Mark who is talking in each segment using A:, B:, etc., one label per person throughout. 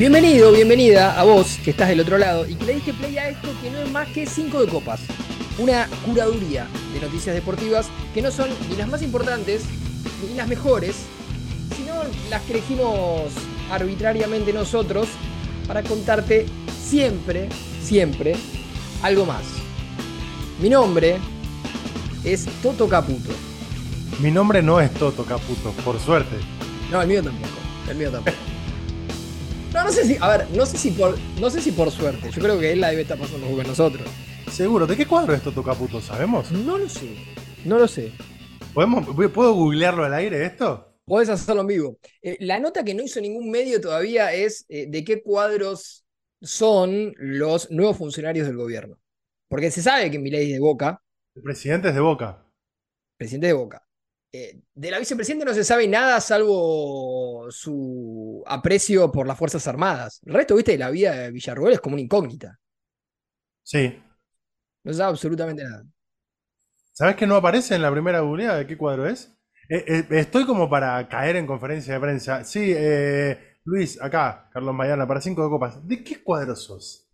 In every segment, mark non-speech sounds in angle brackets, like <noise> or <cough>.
A: Bienvenido, bienvenida a vos que estás del otro lado y que le dije play a esto que no es más que 5 de copas. Una curaduría de noticias deportivas que no son ni las más importantes ni las mejores, sino las que elegimos arbitrariamente nosotros para contarte siempre, siempre algo más. Mi nombre es Toto Caputo.
B: Mi nombre no es Toto Caputo, por suerte.
A: No, el mío tampoco. El mío tampoco. <laughs> No, no sé si, a ver, no sé si por, no sé si por suerte. Yo creo que él la debe estar pasando con nosotros.
B: Seguro. ¿De qué cuadro es Toto Caputo? ¿Sabemos?
A: No lo sé. No lo sé.
B: ¿Podemos, ¿Puedo googlearlo al aire esto?
A: Puedes hacerlo en vivo. Eh, la nota que no hizo ningún medio todavía es eh, de qué cuadros son los nuevos funcionarios del gobierno. Porque se sabe que Milei es de Boca.
B: El presidente es de Boca.
A: Presidente de Boca. Eh, de la vicepresidenta no se sabe nada salvo su aprecio por las Fuerzas Armadas. El resto, viste, de la vida de Villarruel es como una incógnita.
B: Sí.
A: No se sabe absolutamente nada.
B: ¿Sabes que no aparece en la primera googleada de qué cuadro es? Eh, eh, estoy como para caer en conferencia de prensa. Sí, Luis, acá, Carlos Mayana, para cinco de copas. ¿De qué cuadro sos?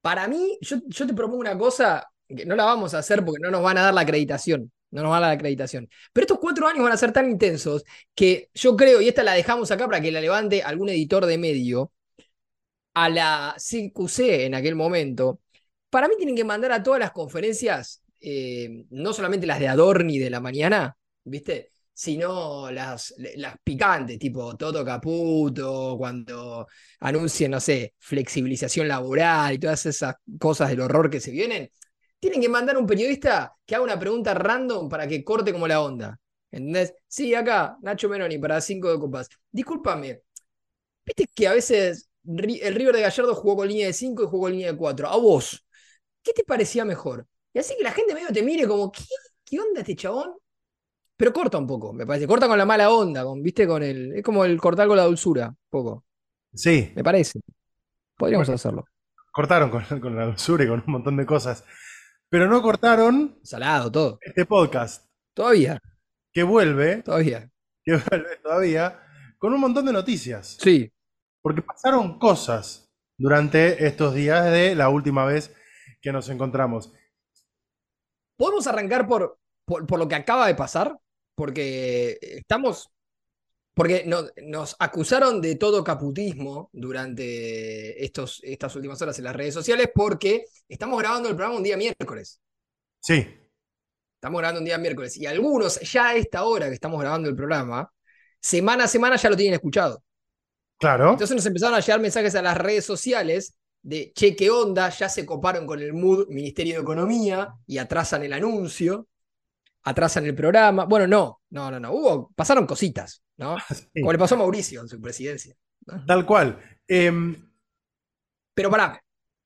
A: Para mí, yo, yo te propongo una cosa que no la vamos a hacer porque no nos van a dar la acreditación. No nos va a la acreditación. Pero estos cuatro años van a ser tan intensos que yo creo, y esta la dejamos acá para que la levante algún editor de medio, a la CQC en aquel momento, para mí tienen que mandar a todas las conferencias, eh, no solamente las de Adorni de la mañana, ¿viste? Sino las, las picantes, tipo Toto Caputo, cuando anuncien, no sé, flexibilización laboral y todas esas cosas del horror que se vienen tienen que mandar un periodista que haga una pregunta random para que corte como la onda. ¿Entendés? Sí, acá, Nacho Menoni, para cinco de copas. Discúlpame, viste que a veces el River de Gallardo jugó con línea de 5 y jugó con línea de 4. A vos, ¿qué te parecía mejor? Y así que la gente medio te mire como, ¿qué, qué onda este chabón? Pero corta un poco, me parece. Corta con la mala onda, con, viste, con el. Es como el cortar con la dulzura, un poco.
B: Sí.
A: Me parece. Podríamos hacerlo.
B: Cortaron con, con la dulzura y con un montón de cosas. Pero no cortaron.
A: Salado, todo.
B: Este podcast.
A: Todavía.
B: Que vuelve.
A: Todavía.
B: Que vuelve todavía. Con un montón de noticias.
A: Sí.
B: Porque pasaron cosas durante estos días de la última vez que nos encontramos.
A: ¿Podemos arrancar por, por lo que acaba de pasar? Porque estamos porque nos acusaron de todo caputismo durante estos, estas últimas horas en las redes sociales porque estamos grabando el programa un día miércoles.
B: Sí.
A: Estamos grabando un día miércoles. Y algunos, ya a esta hora que estamos grabando el programa, semana a semana ya lo tienen escuchado.
B: Claro.
A: Entonces nos empezaron a llegar mensajes a las redes sociales de, che, qué onda, ya se coparon con el MUD, Ministerio de Economía, y atrasan el anuncio atrasan el programa. Bueno, no, no, no, no. Hubo, pasaron cositas, ¿no? Como le pasó a Mauricio en su presidencia.
B: Tal cual. Em,
A: pero pará,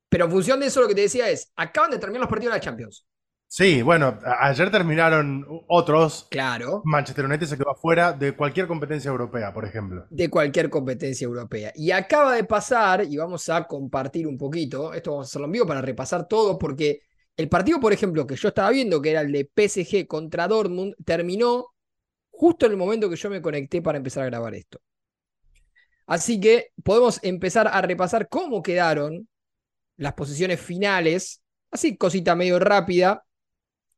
A: pero en función de eso lo que te decía es, acaban de terminar los partidos de la Champions.
B: Sí, bueno, ayer terminaron otros.
A: Claro.
B: Manchester United se quedó afuera de cualquier competencia europea, por ejemplo.
A: De cualquier competencia europea. Y acaba de pasar, y vamos a compartir un poquito, esto vamos a hacerlo en vivo para repasar todo, porque el partido, por ejemplo, que yo estaba viendo, que era el de PSG contra Dortmund, terminó justo en el momento que yo me conecté para empezar a grabar esto. Así que podemos empezar a repasar cómo quedaron las posiciones finales, así cosita medio rápida,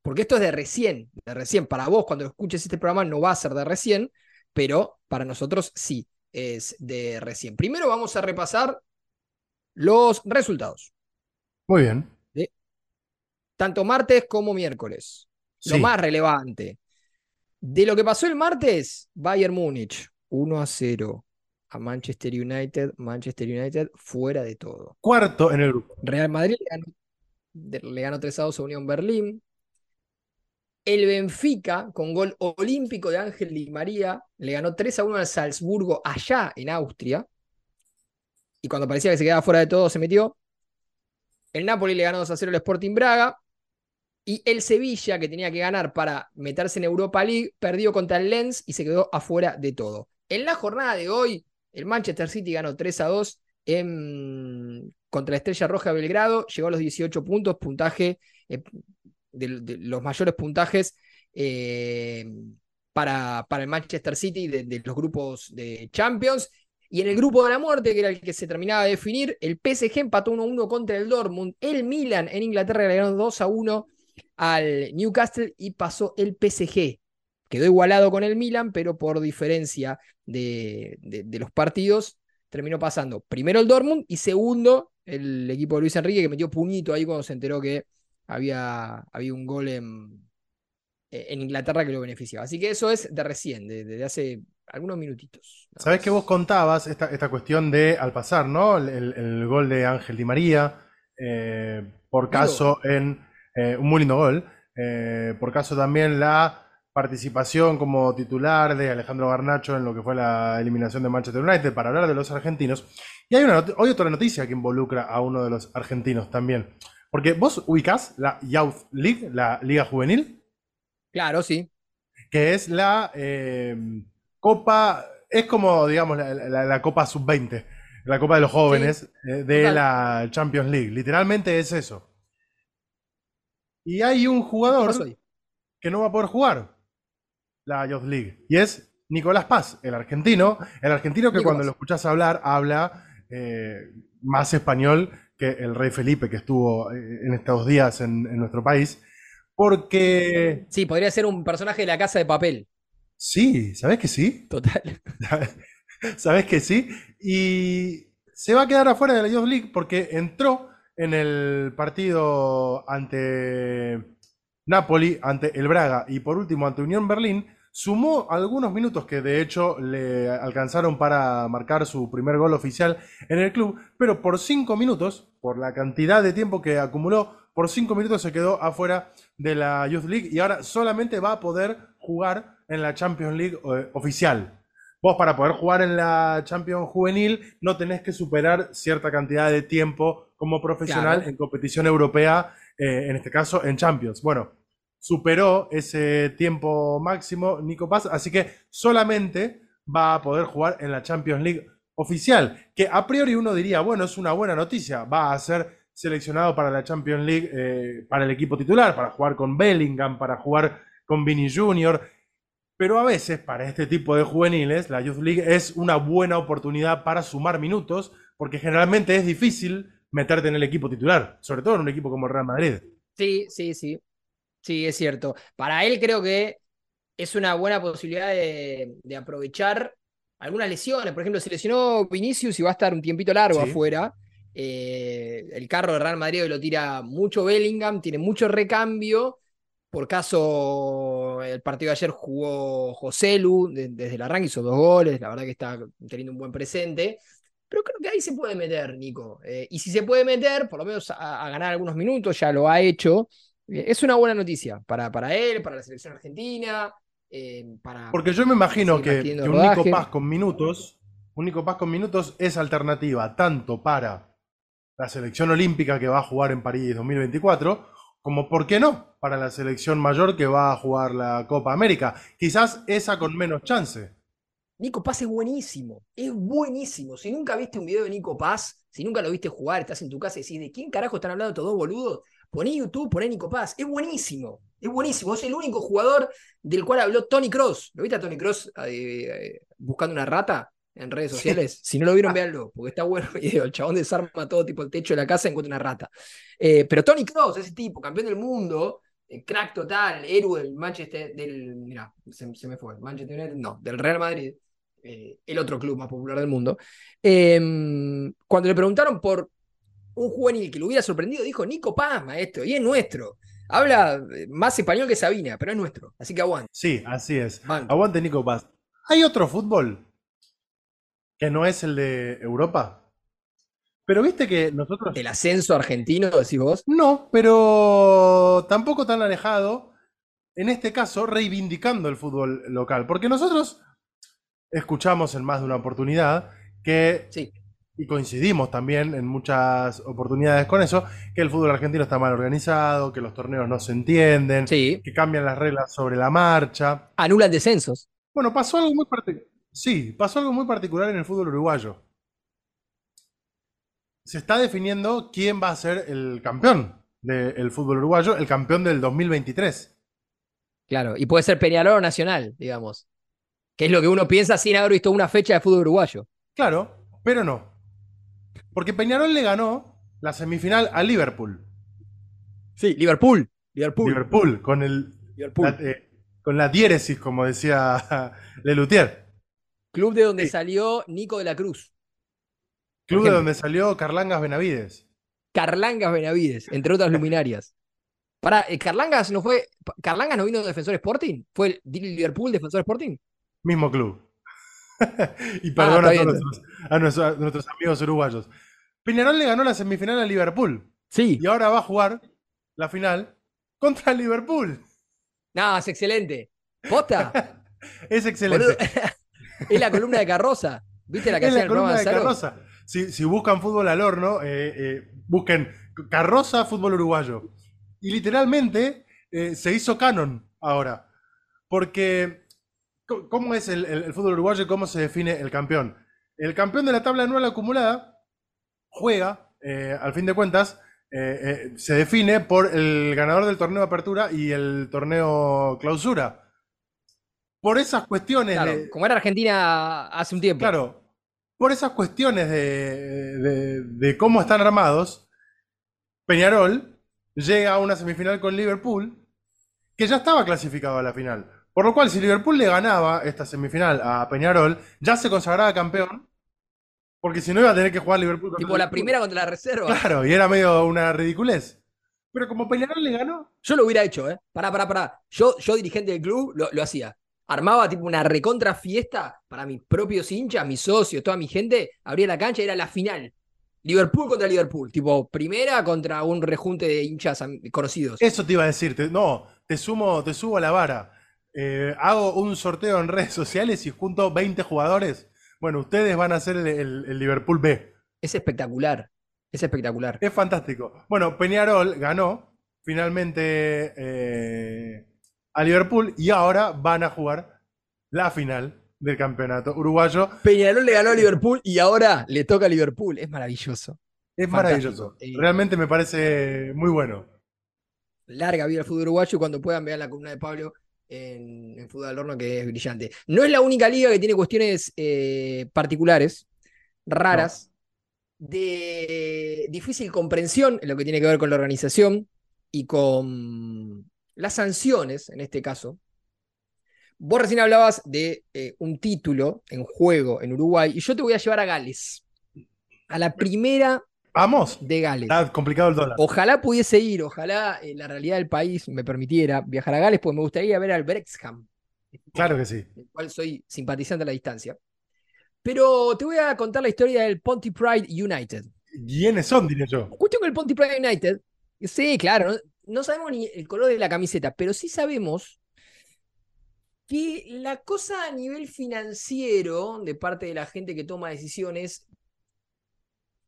A: porque esto es de recién, de recién. Para vos, cuando escuches este programa, no va a ser de recién, pero para nosotros sí es de recién. Primero vamos a repasar los resultados.
B: Muy bien
A: tanto martes como miércoles. Lo más relevante. De lo que pasó el martes, Bayern Múnich, 1 a 0 a Manchester United. Manchester United fuera de todo.
B: Cuarto en el grupo.
A: Real Madrid le ganó, 3 a 2 a Unión Berlín. El Benfica, con gol olímpico de Ángel Di María, le ganó 3 a 1 al Salzburgo allá en Austria. Y cuando parecía que se quedaba fuera de todo, se metió. El Napoli le ganó 2 a 0 al Sporting Braga. Y el Sevilla, que tenía que ganar para meterse en Europa League, perdió contra el Lens y se quedó afuera de todo. En la jornada de hoy, el Manchester City ganó 3 a 2 contra la Estrella Roja Belgrado, llegó a los 18 puntos, puntaje eh, de, los mayores puntajes eh, para, para, el Manchester City de, los grupos de Champions. Y en el grupo de la muerte, que era el que se terminaba de definir, el PSG empató 1-1 contra el Dortmund. El Milan en Inglaterra le ganó 2-1 al Newcastle y pasó el PSG. Quedó igualado con el Milan, pero por diferencia de, de, los partidos terminó pasando primero el Dortmund y segundo el equipo de Luis Enrique que metió puñito ahí cuando se enteró que había, había un gol en, en Inglaterra que lo beneficiaba. Así que eso es de recién, desde hace algunos minutitos.
B: Sabes que vos contabas esta, esta, cuestión de al pasar, ¿no? El, gol de Ángel Di María, eh, por caso en eh, un muy lindo gol, eh, por caso también la participación como titular de Alejandro Garnacho en lo que fue la eliminación de Manchester United para hablar de los argentinos. Y hay, una hoy otra noticia que involucra a uno de los argentinos también. Porque vos ubicás la Youth League, la Liga Juvenil.
A: Claro, sí.
B: Que es la eh, Copa, es como, digamos, la, Copa Sub-20, la Copa de los Jóvenes eh, de la Champions League. Literalmente es eso. Y hay un jugador que no va a poder jugar la Youth League. Y es Nicolás Paz, el argentino. El argentino que cuando lo escuchás hablar, habla eh, más español que el rey Felipe que estuvo eh, en estos días en, nuestro país. Porque.
A: Sí, podría ser un personaje de la casa de papel.
B: Sí, ¿sabes que sí?
A: Total. <laughs>
B: ¿Sabes que sí? Y se va a quedar afuera de la Youth League porque entró en el partido ante Napoli, ante el Braga y por último ante Unión Berlín Sumó algunos minutos que de hecho le alcanzaron para marcar su primer gol oficial en el club, pero por cinco minutos, por la cantidad de tiempo que acumuló, por cinco minutos se quedó afuera de la Youth League y ahora solamente va a poder jugar en la Champions League eh, oficial. Vos para poder jugar en la Champions Juvenil no tenés que superar cierta cantidad de tiempo como profesional en competición europea, eh, en este caso en Champions. Bueno, superó ese tiempo máximo Nico Paz, así que solamente va a poder jugar en la Champions League oficial, que a priori uno diría, bueno, es una buena noticia, va a ser seleccionado para la Champions League, eh, para el equipo titular, para jugar con Bellingham, para jugar con Vini Jr., pero a veces para este tipo de juveniles la Youth League es una buena oportunidad para sumar minutos, porque generalmente es difícil meterte en el equipo titular, sobre todo en un equipo como el Real Madrid.
A: Sí, sí, sí. Sí, es cierto. Para él creo que es una buena posibilidad de, aprovechar algunas lesiones. Por ejemplo, se lesionó Vinicius y va a estar un tiempito largo afuera. Eh, el carro de Real Madrid lo tira mucho Bellingham, tiene mucho recambio. Por caso, el partido de ayer jugó José Lu desde el arranque, hizo dos goles, la verdad que está teniendo un buen presente. Pero creo que ahí se puede meter, Nico. Eh, y si se puede meter, por lo menos a, ganar algunos minutos, ya lo ha hecho. Es una buena noticia para, para él, para la selección argentina. Eh, para,
B: Porque yo me imagino que, un Nico Paz con minutos, un Nico Paz con minutos es alternativa tanto para la selección olímpica que va a jugar en París 2024, como, ¿por qué no?, para la selección mayor que va a jugar la Copa América. Quizás esa con menos chance.
A: Nico Paz es buenísimo, es buenísimo. Si nunca viste un video de Nico Paz, si nunca lo viste jugar, estás en tu casa y decís, ¿de quién carajo están hablando estos dos boludos? Poné YouTube, poné Nico Paz. Es buenísimo. Es buenísimo. Es el único jugador del cual habló Tony Cross. ¿Lo viste a Tony Cross eh, eh, buscando una rata en redes sociales? Si no lo vieron, véanlo, porque está bueno el <laughs> video. El chabón desarma todo tipo el techo de la casa y encuentra una rata. Eh, pero Tony Cross, ese tipo, campeón del mundo, crack total, héroe del Manchester, del. Mira, se, me fue. Manchester United, no, del Real Madrid. el otro club más popular del mundo. Em, cuando le preguntaron por un juvenil que lo hubiera sorprendido, dijo Nico Paz, maestro, y es nuestro. Habla eh, más español que Sabina, pero es nuestro. Así que aguante.
B: Sí, así es. Aguante Nico Paz. ¿Hay otro fútbol que no es el de Europa? Pero viste que nosotros.
A: ¿El ascenso argentino, decís vos?
B: No, pero tampoco tan alejado. En este caso, reivindicando el fútbol local. Porque nosotros escuchamos en más de una oportunidad que
A: sí
B: y coincidimos también en muchas oportunidades con eso, que el fútbol argentino está mal organizado, que los torneos no se entienden, que cambian las reglas sobre la marcha.
A: Anulan descensos.
B: Bueno, pasó algo muy particular. Sí, pasó algo muy particular en el fútbol uruguayo. Se está definiendo quién va a ser el campeón del fútbol uruguayo, el campeón del 2023.
A: Claro, y puede ser Peñarol o Nacional, digamos. Que es lo que uno piensa sin haber visto una fecha de fútbol uruguayo.
B: Claro, pero no. Porque Peñarol le ganó la semifinal a Liverpool.
A: Sí, Liverpool. Liverpool.
B: Liverpool, con el
A: Liverpool.
B: la- eh, con la diéresis, como decía <laughs> Lelutier.
A: Club de donde
B: Sí.
A: salió Nico de la Cruz.
B: Club de donde salió Carlangas Benavides.
A: Carlangas Benavides, entre otras luminarias. Para, Carlangas no fue. ¿Carlangas no vino de Defensor Sporting? ¿Fue el Liverpool Defensor Sporting?
B: Mismo club. <laughs> y perdón
A: Ah,
B: a,
A: está
B: todos a nuestros- a nuestros amigos uruguayos. Peñarol le ganó la semifinal a Liverpool.
A: Sí.
B: Y ahora va a jugar la final contra Liverpool.
A: No, es excelente. ¿Posta? <laughs>
B: Es excelente. <laughs> <laughs>
A: Es la columna de Carroza. ¿Viste la que
B: es la columna
A: de?
B: Carroza. Si, si buscan fútbol al horno, eh, eh, busquen Carroza Fútbol Uruguayo. Y literalmente eh, se hizo canon ahora. Porque, ¿cómo es el, el- el fútbol uruguayo y cómo se define el campeón? El campeón de la tabla anual acumulada juega, eh, al fin de cuentas, eh, se define por el ganador del torneo de apertura y el torneo clausura. Por esas cuestiones
A: Claro,
B: de,
A: como era Argentina hace un tiempo.
B: Claro, por esas cuestiones de, de- de cómo están armados, Peñarol llega a una semifinal con Liverpool, que ya estaba clasificado a la final. Por lo cual, si Liverpool le ganaba esta semifinal a Peñarol, ya se consagraba campeón, porque si no iba a tener que jugar Liverpool
A: Tipo la
B: Liverpool.
A: primera contra la reserva.
B: Claro, y era medio una ridiculez. Pero como Peñarol le ganó,
A: Yo lo hubiera hecho, ¿eh? Pará, pará, pará. Yo, yo dirigente del club, lo, lo hacía. Armaba tipo una recontra fiesta para mis propios hinchas, mis socios, toda mi gente. Abría la cancha y era la final. Liverpool contra Liverpool. Tipo, primera contra un rejunte de hinchas conocidos.
B: Eso te iba a decir, te- no, te sumo, te subo a la vara. Eh, hago un sorteo en redes sociales y junto 20 jugadores. Bueno, ustedes van a ser el, el- el Liverpool B.
A: Es espectacular. Es espectacular.
B: Es fantástico. Bueno, Peñarol ganó finalmente eh, a Liverpool y ahora van a jugar la final del campeonato uruguayo.
A: Peñarol le ganó a Liverpool y ahora le toca a Liverpool. Es maravilloso.
B: Es
A: Fantástico.
B: maravilloso. Realmente me parece muy bueno.
A: larga vida al fútbol uruguayo y cuando puedan vean la columna de Pablo en, en Fútbol al Horno, que es brillante. No es la única liga que tiene cuestiones eh, particulares, raras, de difícil comprensión en lo que tiene que ver con la organización y con las sanciones, en este caso. Vos recién hablabas de eh, un título en juego en Uruguay y yo te voy a llevar a Gales, a la primera
B: Vamos.
A: de Gales.
B: Está complicado el dólar.
A: Ojalá pudiese ir, ojalá eh, la realidad del país me permitiera viajar a Gales, porque me gustaría ver al Brexham,
B: Claro que sí.
A: del cual soy simpatizante a la distancia. Pero te voy a contar la historia del Ponty Pride United.
B: ¿Quiénes son, diré yo?
A: Cuestión con el Ponty Pride United, sí, claro, no, no sabemos ni el color de la camiseta, pero sí sabemos que la cosa a nivel financiero de parte de la gente que toma decisiones,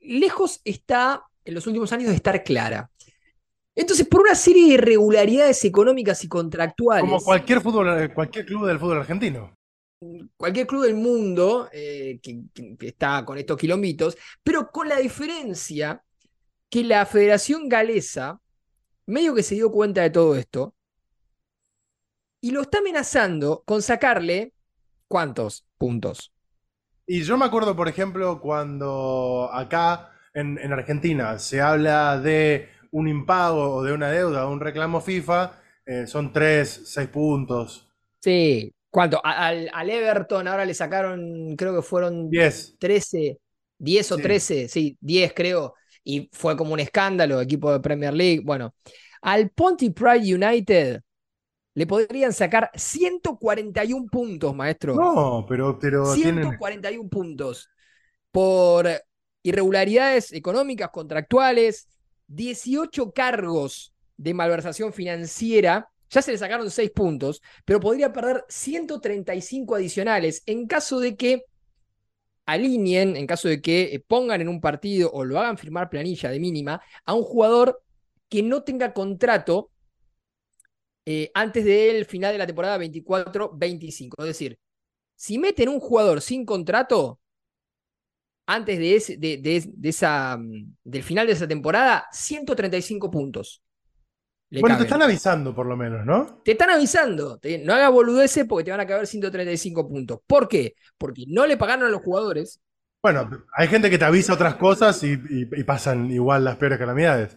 A: lejos está en los últimos años de estar clara. Entonces, por una serie de irregularidades económicas y contractuales,
B: Como cualquier fútbol, cualquier club del fútbol argentino.
A: cualquier club del mundo eh, que, que- que está con estos quilombitos, pero con la diferencia que la Federación Galesa medio que se dio cuenta de todo esto y lo está amenazando con sacarle ¿cuántos puntos?
B: Y yo me acuerdo, por ejemplo, cuando acá en, en Argentina se habla de un impago o de una deuda o un reclamo FIFA, eh, son 3, 6 puntos,
A: Sí, ¿cuánto? Al Everton ahora le sacaron, creo que fueron
B: 10.
A: 13, 10 o
B: Sí.
A: 13, sí, 10 creo, y fue como un escándalo, equipo de Premier League. Bueno, al Ponty Pride United le podrían sacar 141 puntos, maestro.
B: No, pero, pero tienen.
A: 141 puntos por irregularidades económicas, contractuales, 18 cargos de malversación financiera. Ya se le sacaron 6 puntos, pero podría perder 135 adicionales en caso de que alineen, en caso de que eh, pongan en un partido o lo hagan firmar planilla de mínima a un jugador que no tenga contrato eh, antes del final de la temporada 24-25. Es decir, si meten un jugador sin contrato antes de, ese, de, de- de esa, mm, del final de esa temporada, 135 puntos. Le
B: Bueno, te están avisando por lo menos, ¿no?
A: Te están avisando. te- no hagas boludeces porque te van a caber 135 puntos. ¿Por qué? Porque no le pagaron a los jugadores
B: Bueno, hay gente que te avisa otras cosas y, y- y pasan igual las peores calamidades.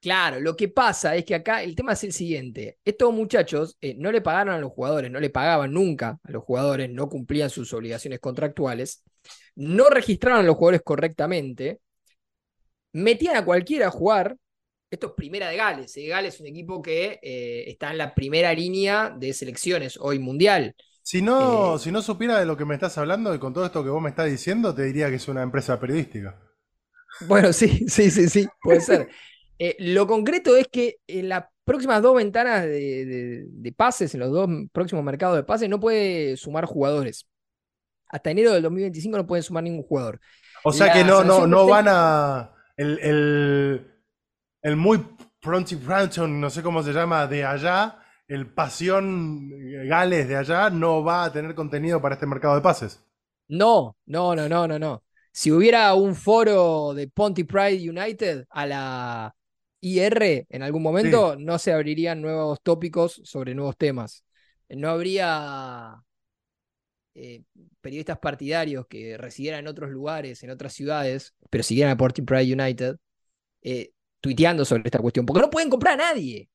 A: Claro, lo que pasa es que acá el tema es el siguiente. Estos muchachos eh, no le pagaron a los jugadores, no le pagaban nunca a los jugadores, no cumplían sus obligaciones contractuales, no registraron a los jugadores correctamente, metían a cualquiera a jugar. Esto es primera de Gales. eh, Gales es un equipo que eh, está en la primera línea de selecciones hoy mundial.
B: Si no,
A: Eh.
B: si no supiera de lo que me estás hablando y con todo esto que vos me estás diciendo, te diría que es una empresa periodística.
A: Bueno, <laughs> sí, sí, sí, sí, puede ser. <laughs> Lo concreto es que en las próximas dos ventanas de, de- de pases, en los dos próximos mercados de pases, no puede sumar jugadores. Hasta enero del 2025 no pueden sumar ningún jugador.
B: O sea
A: La
B: que no, no, no van a. El, el, el muy Pronty Pranton, no sé cómo se llama, de allá, el Pasión Gales de allá, no va a tener contenido para este mercado de pases.
A: No, no, no, no, no, no. Si hubiera un foro de Ponty Pride United a la IR en algún momento, no se abrirían nuevos tópicos sobre nuevos temas. No habría eh, periodistas partidarios que residieran en otros lugares, en otras ciudades, pero siguieran a Ponty Pride United, eh, tuiteando sobre esta cuestión, porque no pueden comprar a nadie.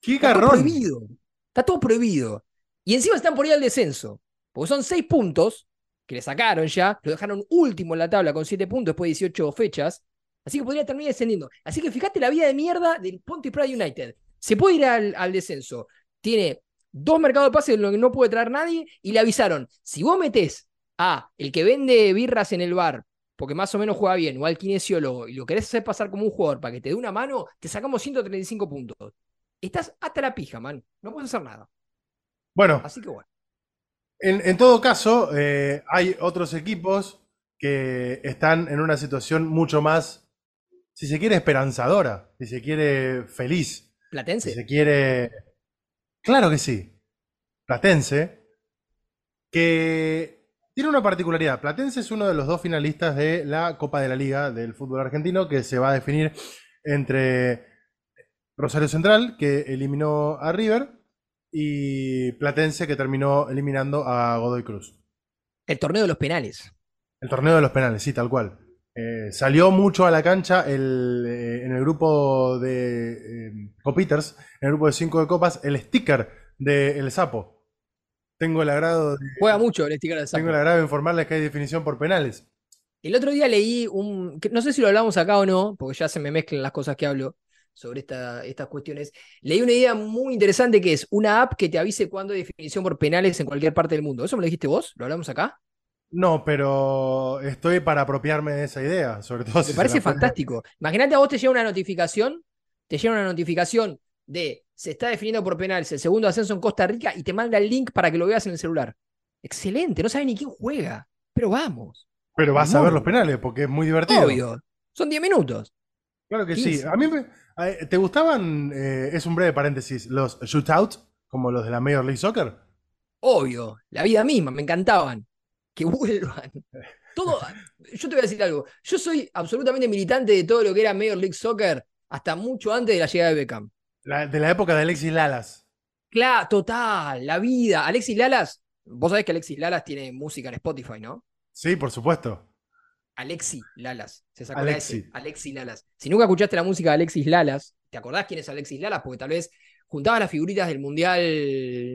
B: ¡Qué
A: Está todo
B: garrón!
A: prohibido. Está todo prohibido. Y encima están por ir al descenso. Porque son seis puntos que le sacaron ya. Lo dejaron último en la tabla con siete puntos después de 18 fechas. Así que podría terminar descendiendo. Así que fíjate la vida de mierda del Ponty Pride United. Se puede ir al, al descenso. Tiene dos mercados de pases en los que no puede traer nadie. Y le avisaron: si vos metés a el que vende birras en el bar, porque más o menos juega bien, o al kinesiólogo, y lo querés hacer pasar como un jugador para que te dé una mano, te sacamos 135 puntos. Estás hasta la pija, man. No puedes hacer nada.
B: Bueno,
A: Así que bueno.
B: en, en todo caso, eh, hay otros equipos que están en una situación mucho más, si se quiere, esperanzadora, si se quiere, feliz. Si
A: Platense.
B: se quiere. Claro que sí. Platense. Que tiene una particularidad. Platense es uno de los dos finalistas de la Copa de la Liga del fútbol argentino que se va a definir entre Rosario Central, que eliminó a River, y Platense, que terminó eliminando a Godoy Cruz.
A: El torneo de los penales.
B: El torneo de los penales, sí, tal cual. Eh, salió mucho a la cancha el, eh, en el grupo de eh, Copiters, en el grupo de 5 de copas, el sticker de El Sapo. Tengo el agrado de,
A: Juega mucho el sticker Sapo.
B: tengo el agrado de informarles que hay definición por penales.
A: El otro día leí un. No sé si lo hablamos acá o no, porque ya se me mezclan las cosas que hablo sobre esta- estas cuestiones. Leí una idea muy interesante que es una app que te avise cuándo hay definición por penales en cualquier parte del mundo. ¿Eso me lo dijiste vos? ¿Lo hablamos acá?
B: No, pero estoy para apropiarme de esa idea, sobre todo
A: Me parece fantástico. Imagínate a vos te llega una notificación, te llega una notificación de se está definiendo por penales el segundo ascenso en Costa Rica y te manda el link para que lo veas en el celular. Excelente, no sabe ni quién juega, pero vamos.
B: Pero vas a ver los penales porque es muy divertido.
A: Obvio, son 10 minutos.
B: Claro que sí.
A: 15.
B: A mí me- ¿Te gustaban, eh, es un breve paréntesis, los shootouts, como los de la Major League Soccer?
A: Obvio, la vida misma, me encantaban. Que vuelvan. <laughs> Todo, yo te voy a decir algo. Yo soy absolutamente militante de todo lo que era Major League Soccer hasta mucho antes de la llegada de Beckham.
B: La- de la época de Alexis Lalas.
A: Claro, total, la vida. Alexis Lalas, vos sabés que Alexis Lalas tiene música en Spotify, ¿no?
B: Sí, por supuesto.
A: Alexi Lalas, se sacó
B: Alexi.
A: la S. Alexi Lalas. Si nunca escuchaste la música de Alexis Lalas, ¿te acordás quién es Alexis Lalas? Porque tal vez juntaba las figuritas del Mundial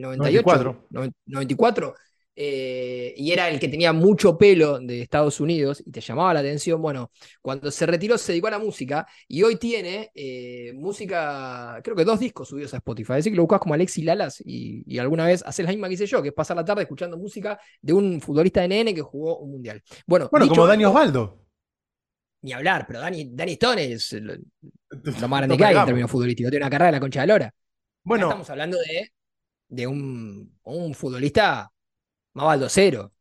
A: 98,
B: 94.
A: noven- 94, eh, y era el que tenía mucho pelo de Estados Unidos y te llamaba la atención. Bueno, cuando se retiró se dedicó a la música y hoy tiene eh, música, creo que dos discos subidos a Spotify. Así que lo buscas como Alexis Lalas y, y alguna vez haces la misma que hice yo, que es pasar la tarde escuchando música de un futbolista de NN que jugó un Mundial. Bueno,
B: Bueno, como Dani Osvaldo.
A: ni hablar, pero Dani, Dani Stone es lo, <laughs> lo más grande que hay en términos futbolísticos. Tiene una carrera de la concha de Lora. Acá
B: Bueno,
A: estamos hablando de, de un, un futbolista más baldocero.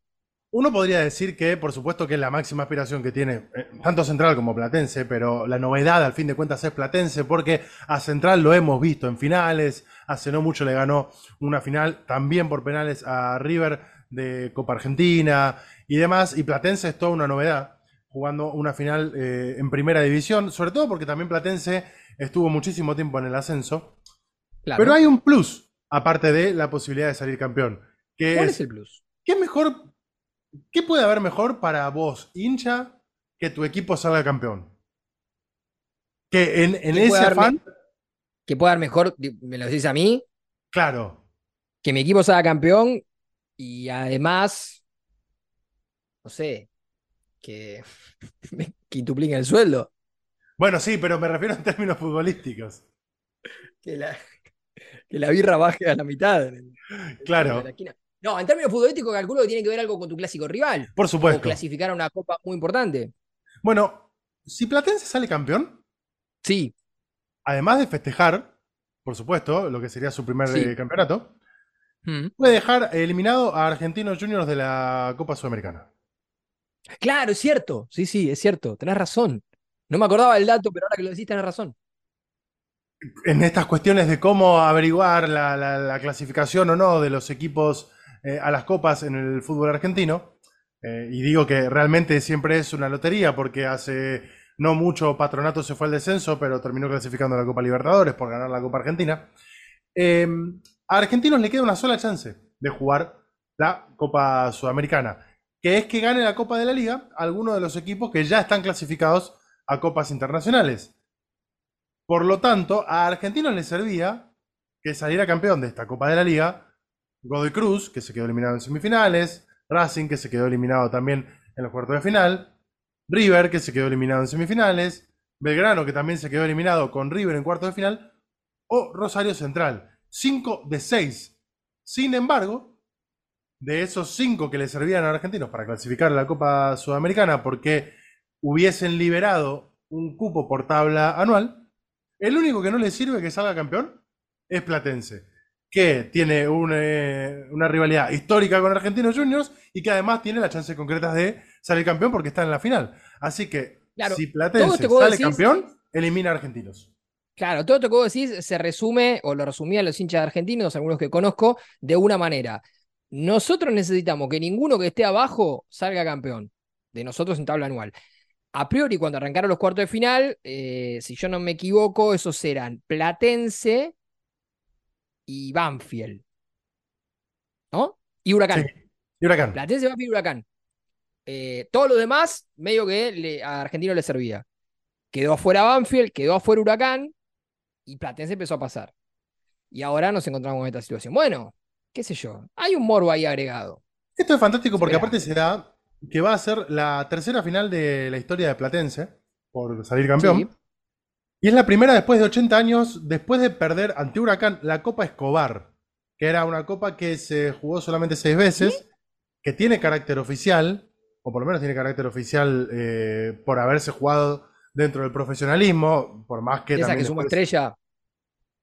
B: uno podría decir que, por supuesto, que es la máxima aspiración que tiene eh, tanto Central como Platense, pero la novedad, al fin de cuentas, es Platense, porque a Central lo hemos visto en finales. Hace no mucho le ganó una final también por penales a River de Copa Argentina y demás. Y Platense es toda una novedad, jugando una final eh, en primera división, sobre todo porque también Platense estuvo muchísimo tiempo en el ascenso.
A: Claro.
B: Pero hay un plus, aparte de la posibilidad de salir campeón. Que
A: ¿Cuál
B: es,
A: es el plus?
B: ¿Qué mejor ¿Qué puede haber mejor para vos, hincha, que tu equipo salga campeón? Que en, en
A: ¿Qué
B: ese afán,
A: Que pueda dar mejor, me lo decís a mí,
B: claro.
A: que mi equipo salga campeón y además, no sé, que <laughs> me quintupliquen el sueldo.
B: Bueno, sí, pero me refiero en términos futbolísticos.
A: Que la, que la birra baje a la mitad.
B: Claro.
A: de la esquina. No, en términos futbolísticos calculo que tiene que ver algo con tu clásico rival.
B: Por
A: O
B: supuesto.
A: clasificar a una copa muy importante.
B: Bueno, si Platense sale campeón,
A: Sí,
B: además de festejar, por supuesto, lo que sería su primer
A: Sí.
B: eh, campeonato,
A: Mm.
B: puede dejar eliminado a Argentinos Juniors de la Copa Sudamericana.
A: Claro, es cierto. Sí, sí, es cierto. Tenés razón. No me acordaba del dato, pero ahora que lo decís, tenés razón.
B: En estas cuestiones de cómo averiguar la, la- la clasificación o no de los equipos eh, a las copas en el fútbol argentino, eh, y digo que realmente siempre es una lotería porque hace no mucho Patronato se fue al descenso, pero terminó clasificando a la Copa Libertadores por ganar la Copa Argentina. Eh, a Argentinos le queda una sola chance de jugar la Copa Sudamericana, que es que gane la Copa de la Liga alguno de los equipos que ya están clasificados a copas internacionales. Por lo tanto, a Argentinos le servía que saliera campeón de esta Copa de la Liga Godoy Cruz, que se quedó eliminado en semifinales, Racing, que se quedó eliminado también en los cuartos de final, River, que se quedó eliminado en semifinales, Belgrano, que también se quedó eliminado con River en cuartos de final, o Rosario Central. 5 de 6. Sin embargo, de esos 5 que le servían a Argentinos para clasificar a la Copa Sudamericana porque hubiesen liberado un cupo por tabla anual, el único que no le sirve que salga campeón es Platense, que tiene un, eh, una rivalidad histórica con Argentinos Juniors y que además tiene las chances concretas de salir campeón porque está en la final. Así que
A: Claro,
B: si Platense sale
A: decís-
B: campeón, elimina a Argentinos.
A: Claro, todo esto que vos decís se resume, o lo resumían los hinchas argentinos, algunos que conozco, de una manera. Nosotros necesitamos que ninguno que esté abajo salga campeón, de nosotros en tabla anual. A priori, cuando arrancaron los cuartos de final, eh, si yo no me equivoco, esos eran Platense y Banfield. ¿No? Y Huracán.
B: Sí. Y Huracán.
A: Platense, Banfield y Huracán. Eh, todo lo demás, medio que le- a Argentino le servía. Quedó afuera Banfield, quedó afuera Huracán y Platense empezó a pasar. Y ahora nos encontramos en esta situación. Bueno, qué sé yo, hay un morbo ahí agregado.
B: Esto es fantástico porque aparte se da que va a ser la tercera final de la historia de Platense por salir campeón.
A: Sí.
B: Y es la primera después de 80 años, después de perder ante Huracán la Copa Escobar, que era una copa que se jugó solamente seis veces, que tiene carácter oficial, o por lo menos tiene carácter oficial eh, por haberse jugado dentro del profesionalismo, por más que
A: Esa
B: también
A: que
B: después-
A: estrella.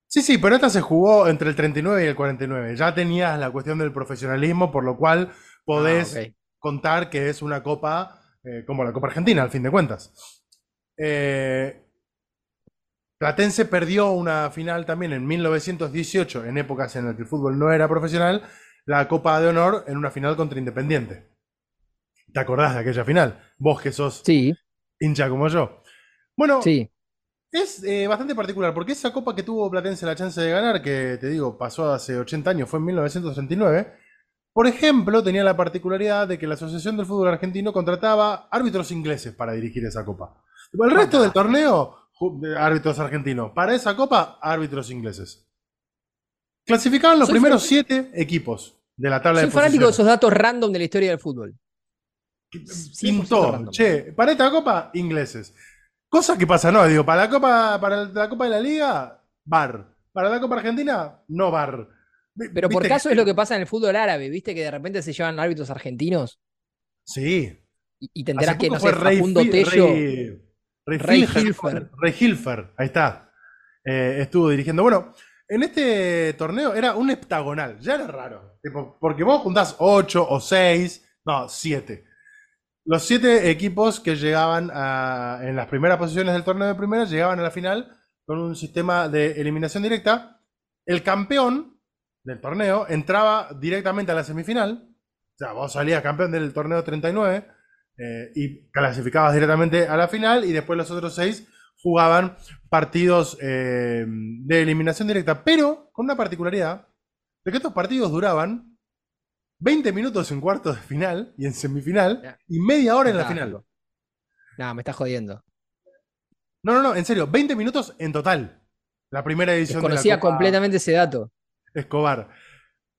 B: Sí, sí, pero esta se jugó entre el 39 y el 49. Ya tenías la cuestión del profesionalismo, por lo cual podés
A: Ah,
B: contar que es una copa eh, como la Copa Argentina, al fin de cuentas. Eh, Platense perdió una final también en 1918, en épocas en las que el fútbol no era profesional, la Copa de Honor en una final contra Independiente. ¿Te acordás de aquella final? Vos que sos
A: Sí,
B: hincha como yo. Bueno,
A: sí.
B: es eh, bastante particular, porque esa copa que tuvo Platense la chance de ganar, que te digo, pasó hace 80 años, fue en 1939, por ejemplo, tenía la particularidad de que la Asociación del Fútbol Argentino contrataba árbitros ingleses para dirigir esa copa. El resto del torneo, árbitros argentinos. Para esa copa, árbitros ingleses. Clasificaban los
A: Soy
B: primeros siete equipos de la tabla
A: Soy
B: de
A: fanático de
B: posiciones.
A: esos datos random de la historia del fútbol. 100%
B: Pintó, che, para esta copa, ingleses. Cosa que pasa, no, digo, para la copa, para la Copa de la Liga, bar. Para la Copa Argentina, no bar.
A: Pero por
B: viste
A: caso es lo que pasa en el fútbol árabe, ¿viste? Que de repente se llevan árbitros argentinos
B: Sí.
A: y, y te enterás que, no sé, Facundo Tello.
B: Rey, Rey Hilfer,
A: Hilfer.
B: Ahí está. Eh, estuvo dirigiendo. Bueno, en este torneo era un heptagonal, ya era raro. Tipo, porque vos juntás 8 o 6, no, 7. Los siete equipos que llegaban a- en las primeras posiciones del torneo de primera llegaban a la final con un sistema de eliminación directa. El campeón del torneo entraba directamente a la semifinal. O sea, vos salías campeón del torneo 39 eh, y clasificabas directamente a la final y después los otros seis jugaban partidos eh, de eliminación directa, pero con una particularidad de que estos partidos duraban 20 minutos en cuartos de final y en semifinal y media hora en la final.
A: No, me estás jodiendo.
B: No, no, no, en serio, 20 minutos en total. La primera edición de la
A: Desconocía
B: Copa
A: completamente ese dato.
B: Escobar.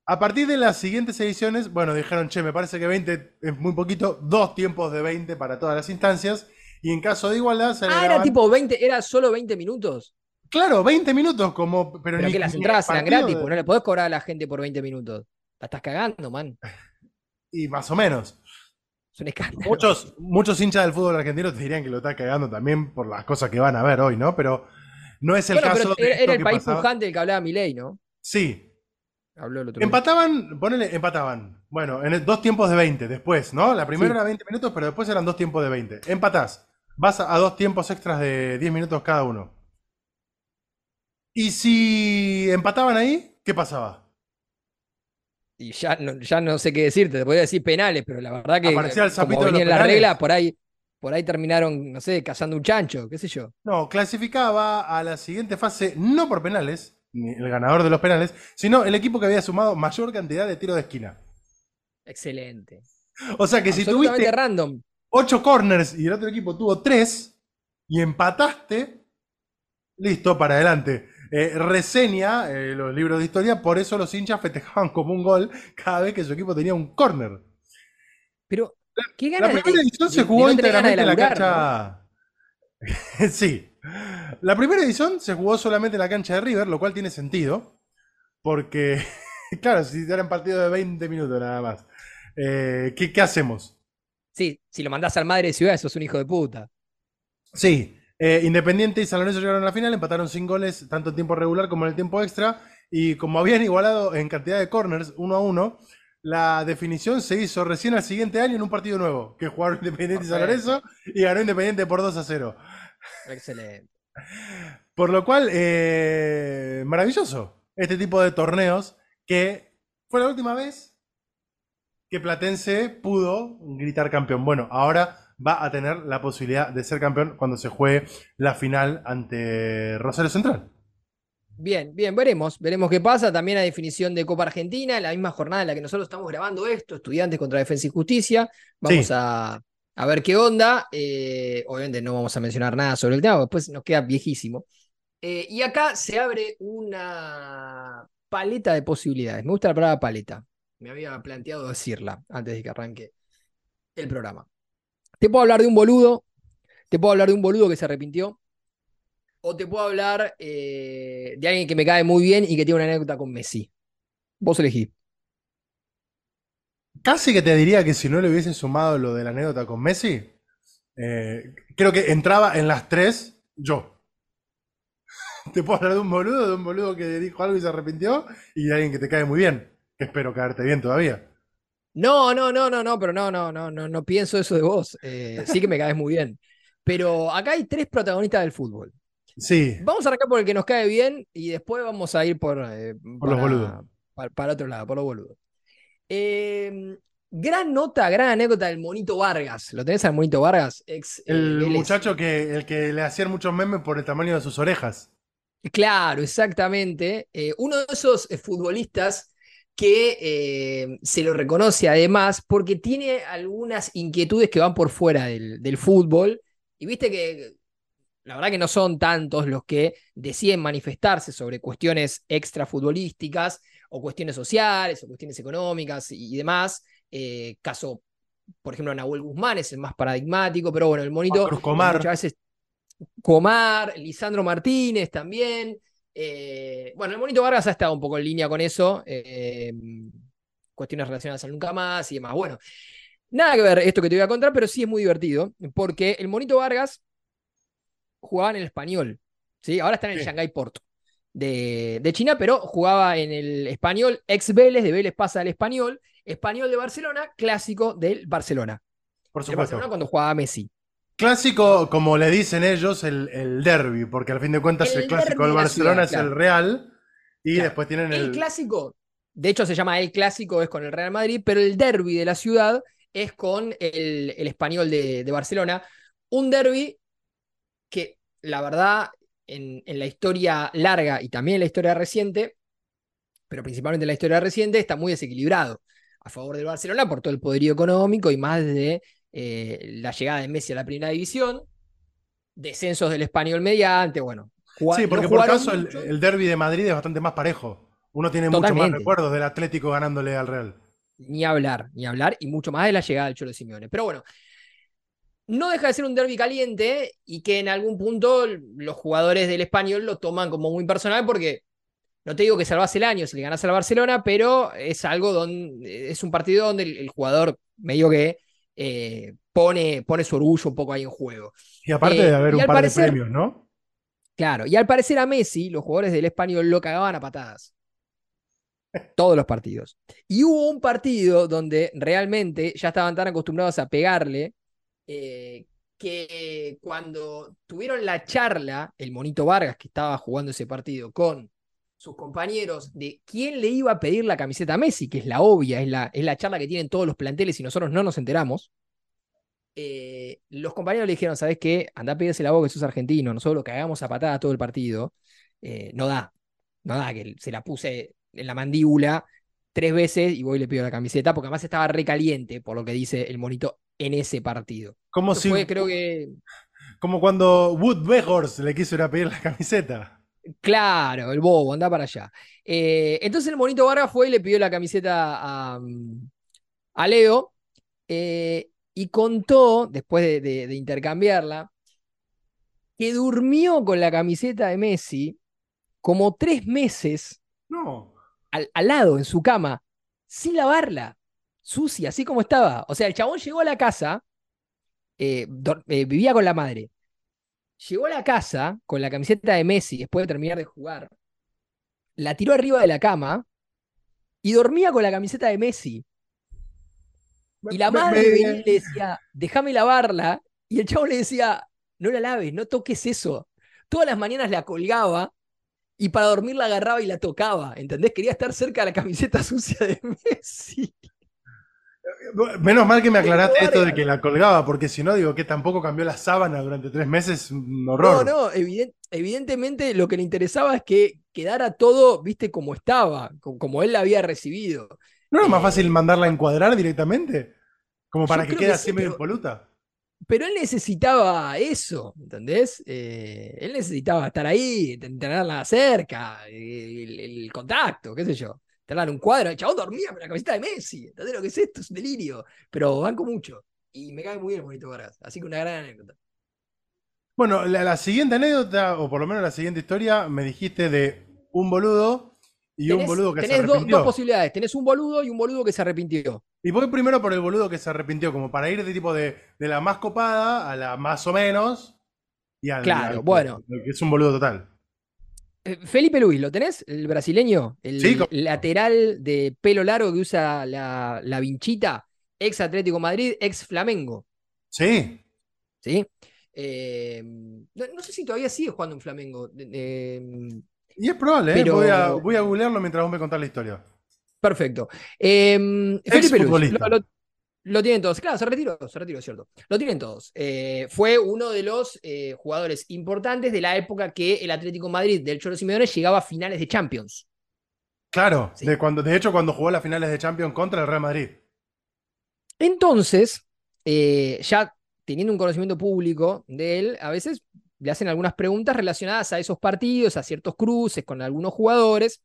B: A partir de las siguientes ediciones, bueno, dijeron, che, me parece que 20 es muy poquito, dos tiempos de 20 para todas las instancias, y en caso de igualdad se
A: Ah, era tipo 20, era solo 20 minutos.
B: Claro, 20 minutos, como... Pero,
A: Pero
B: ni-
A: que las entradas eran gratis,
B: de-
A: pues no le podés cobrar a la gente por 20 minutos. La estás cagando, man. <laughs>
B: Y más o menos.
A: Es un escándalo.
B: Muchos, muchos hinchas del fútbol argentino te dirían que lo está cagando también por las cosas que van a ver hoy, ¿no? Pero no es el
A: Bueno,
B: caso
A: pero era, el país
B: pasaba.
A: pujante del que hablaba Milei, ¿no?
B: Sí,
A: Habló el otro día.
B: Empataban, ponele, empataban. Bueno, en el- dos tiempos de 20 después, ¿no? La primera
A: Sí.
B: era 20 minutos, pero después eran dos tiempos de 20. Empatás. Vas a, a dos tiempos extras de 10 minutos cada uno. Y si empataban ahí, ¿qué pasaba?
A: Y ya no, ya no sé qué decirte, te podría decir penales, pero la verdad que
B: Aparecía el
A: como venía en la
B: penales.
A: regla, por ahí, por ahí terminaron, no sé, cazando un chancho, qué sé yo.
B: No, clasificaba a la siguiente fase no por penales, el ganador de los penales, sino el equipo que había sumado mayor cantidad de tiros de esquina.
A: Excelente.
B: O sea que si tuviste
A: random.
B: 8 corners y el otro equipo tuvo 3 y empataste, listo, para adelante. Eh, reseña eh, los libros de historia, por eso los hinchas festejaban como un gol cada vez que su equipo tenía un corner.
A: Pero, ¿qué
B: La
A: ganas de-
B: primera edición
A: de-
B: se
A: de
B: jugó
A: no de
B: íntegramente en la cancha. <laughs> sí. La primera edición se jugó solamente en la cancha de River, lo cual tiene sentido. Porque, <laughs> claro, si eran partidos de 20 minutos nada más. Eh, ¿qué, qué hacemos?
A: Sí, si lo mandás al madre de ciudad, sos un hijo de puta.
B: Sí, eh, Independiente y San Lorenzo llegaron a la final, empataron sin goles, tanto en tiempo regular como en el tiempo extra, y como habían igualado en cantidad de corners, uno a uno, la definición se hizo recién al siguiente año en un partido nuevo, que jugaron Independiente y San. Lorenzo, y ganó Independiente por 2 a 0.
A: Excelente.
B: Por lo cual, eh, maravilloso este tipo de torneos, que fue la última vez que Platense pudo gritar campeón. Bueno, ahora va a tener la posibilidad de ser campeón cuando se juegue la final ante Rosario Central.
A: Bien, bien, veremos, veremos qué pasa. También la definición de Copa Argentina, en la misma jornada en la que nosotros estamos grabando esto, Estudiantes contra Defensa y Justicia. Vamos
B: Sí.
A: a, a ver qué onda. Eh, obviamente no vamos a mencionar nada sobre el tema, después nos queda viejísimo. Eh, y acá se abre una paleta de posibilidades. Me gusta la palabra paleta. Me había planteado decirla antes de que arranque el programa. Te puedo hablar de un boludo, te puedo hablar de un boludo que se arrepintió, o te puedo hablar eh, de alguien que me cae muy bien y que tiene una anécdota con Messi. Vos elegí.
B: Casi que te diría que si no le hubiese sumado lo de la anécdota con Messi, eh, creo que entraba en las tres yo. <laughs> Te puedo hablar de un boludo, de un boludo que dijo algo y se arrepintió, y de alguien que te cae muy bien, que espero caerte bien todavía.
A: No, no, no, no, no, pero no, no, no, no, no pienso eso de vos. Eh, sí que me caes muy bien. Pero acá hay tres protagonistas del fútbol.
B: Sí,
A: Vamos a arrancar por el que nos cae bien y después vamos a ir por, eh,
B: Por los boludos.
A: Para, para otro lado, por los boludos. Eh, gran nota, gran anécdota del Monito Vargas. ¿Lo tenés al Monito Vargas? Ex, eh,
B: el muchacho que, el que le hacían muchos memes por el tamaño de sus orejas.
A: Claro, exactamente. Eh, uno de esos eh, futbolistas que eh, se lo reconoce además porque tiene algunas inquietudes que van por fuera del, del fútbol. Y viste que la verdad que no son tantos los que deciden manifestarse sobre cuestiones extrafutbolísticas o cuestiones sociales o cuestiones económicas y, y demás. Eh, caso, por ejemplo, Nahuel Guzmán es el más paradigmático, pero bueno, el monito
B: Comar.
A: muchas veces Comar, Lisandro Martínez también. Eh, bueno, el Monito Vargas ha estado un poco en línea con eso. eh, cuestiones relacionadas al nunca más y demás. Bueno, nada que ver esto que te voy a contar, pero sí es muy divertido, porque el Monito Vargas jugaba en el español. ¿sí? Ahora está en el
B: Sí.
A: Shanghai Porto de, de China, pero jugaba en el español, ex Vélez, de Vélez pasa al español, español de Barcelona, clásico del Barcelona.
B: Por supuesto.
A: Barcelona cuando jugaba Messi.
B: Clásico, como le dicen ellos, el, el derby, porque al fin de cuentas
A: El
B: el, clásico del Barcelona
A: ciudad,
B: es
A: claro.
B: el Real, y
A: Claro.
B: después tienen
A: El
B: el...
A: clásico, de hecho se llama el clásico, es con el Real Madrid, pero el derby de la ciudad es con el, el español de, de Barcelona. Un derby que, la verdad, en, en la historia larga y también en la historia reciente, pero principalmente en la historia reciente, está muy desequilibrado. a favor del Barcelona por todo el poderío económico y más de eh, la llegada de Messi a la primera división, descensos del español mediante, bueno.
B: Sí, porque por caso el, el, derby de Madrid es bastante más parejo. Uno tiene mucho más recuerdos del Atlético ganándole al Real.
A: Ni hablar, ni hablar, y mucho más de la llegada del Cholo Simeone. Pero bueno, no deja de ser un derby caliente y que en algún punto los jugadores del español lo toman como muy personal porque no te digo que salvase el año si le ganas al Barcelona, pero es algo donde es un partido donde el, jugador medio que eh, pone, pone su orgullo un poco ahí en juego.
B: Y aparte de eh, haber un par de premios, ¿no?
A: Claro, y al parecer a Messi, los jugadores del español lo cagaban a patadas. Todos los partidos. Y hubo un partido donde realmente ya estaban tan acostumbrados a pegarle eh, que cuando tuvieron la charla, el Monito Vargas, que estaba jugando ese partido, con sus compañeros de quién le iba a pedir la camiseta a Messi, que es la obvia, es la, es la charla que tienen todos los planteles y nosotros no nos enteramos. Eh, los compañeros le dijeron, ¿sabes qué? Anda a pedirse la voz que sos argentino, nosotros lo cagamos a patada todo el partido. Eh, no da, no da, que se la puse en la mandíbula tres veces y voy y le pido la camiseta, porque además estaba recaliente, por lo que dice el monito, en ese partido.
B: Como si. creo que. Como cuando Wood Weghorst le quiso ir a pedir la camiseta.
A: Claro, el bobo, anda para allá. Eh, entonces el monito Vargas fue y le pidió la camiseta a, a Leo eh, y contó, después de, intercambiarla, que durmió con la camiseta de Messi como tres meses
B: no.
A: Al, lado, en su cama, sin lavarla, sucia, así como estaba. O sea, el chabón llegó a la casa, eh, vivía con la madre, Llegó a la casa con la camiseta de Messi después de terminar de jugar, la tiró arriba de la cama y dormía con la camiseta de Messi. Y la madre venía y le decía, déjame lavarla. Y el chavo le decía, no la laves, no toques eso. Todas las mañanas la colgaba y para dormir la agarraba y la tocaba. ¿Entendés? Quería estar cerca de la camiseta <laughs> sucia de Messi.
B: Menos mal que me aclaraste esto de que la colgaba, porque si no, digo que tampoco cambió la sábana durante tres meses, un horror.
A: No, no, evidentemente lo que le interesaba es que quedara todo, viste, como estaba, como él la había recibido.
B: ¿No era más eh, fácil mandarla a encuadrar directamente? Como para que quede así medio impoluta.
A: Pero él necesitaba eso, ¿entendés? Eh, él necesitaba estar ahí, tenerla cerca, el contacto, qué sé yo en un cuadro, el chabón dormía con la camiseta de Messi. ¿Entendés lo que es esto? Es un delirio. Pero banco mucho. Y me cae muy bien el bonito Vargas. Así que una gran anécdota.
B: Bueno, la, siguiente anécdota, o por lo menos la siguiente historia, me dijiste de un boludo y un boludo que se arrepintió.
A: Tenés dos posibilidades. Tenés un boludo y un boludo que se arrepintió.
B: Y voy primero por el boludo que se arrepintió, como para ir de tipo de, la más copada a la más o menos. Y al,
A: claro, bueno.
B: Que es un boludo total.
A: Eh, Felipe Luis, ¿lo tenés? El brasileño, el lateral de pelo largo que usa la, la vinchita, ex Atlético Madrid, ex Flamengo.
B: Sí.
A: Sí. Eh, no, sé si todavía sigue jugando en Flamengo.
B: y es probable, ¿eh? voy, a, voy, a, googlearlo mientras vos me contás la historia.
A: Perfecto. Felipe Luis, lo tienen todos. Claro, se retiró, se retiró, cierto. Lo tienen todos. Eh, fue uno de los eh, jugadores importantes de la época que el Atlético Madrid del Cholo Simeone llegaba a finales de Champions.
B: Claro, de, cuando, de hecho cuando jugó las finales de Champions contra el Real Madrid.
A: Entonces, eh, ya teniendo un conocimiento público de él, a veces le hacen algunas preguntas relacionadas a esos partidos, a ciertos cruces con algunos jugadores.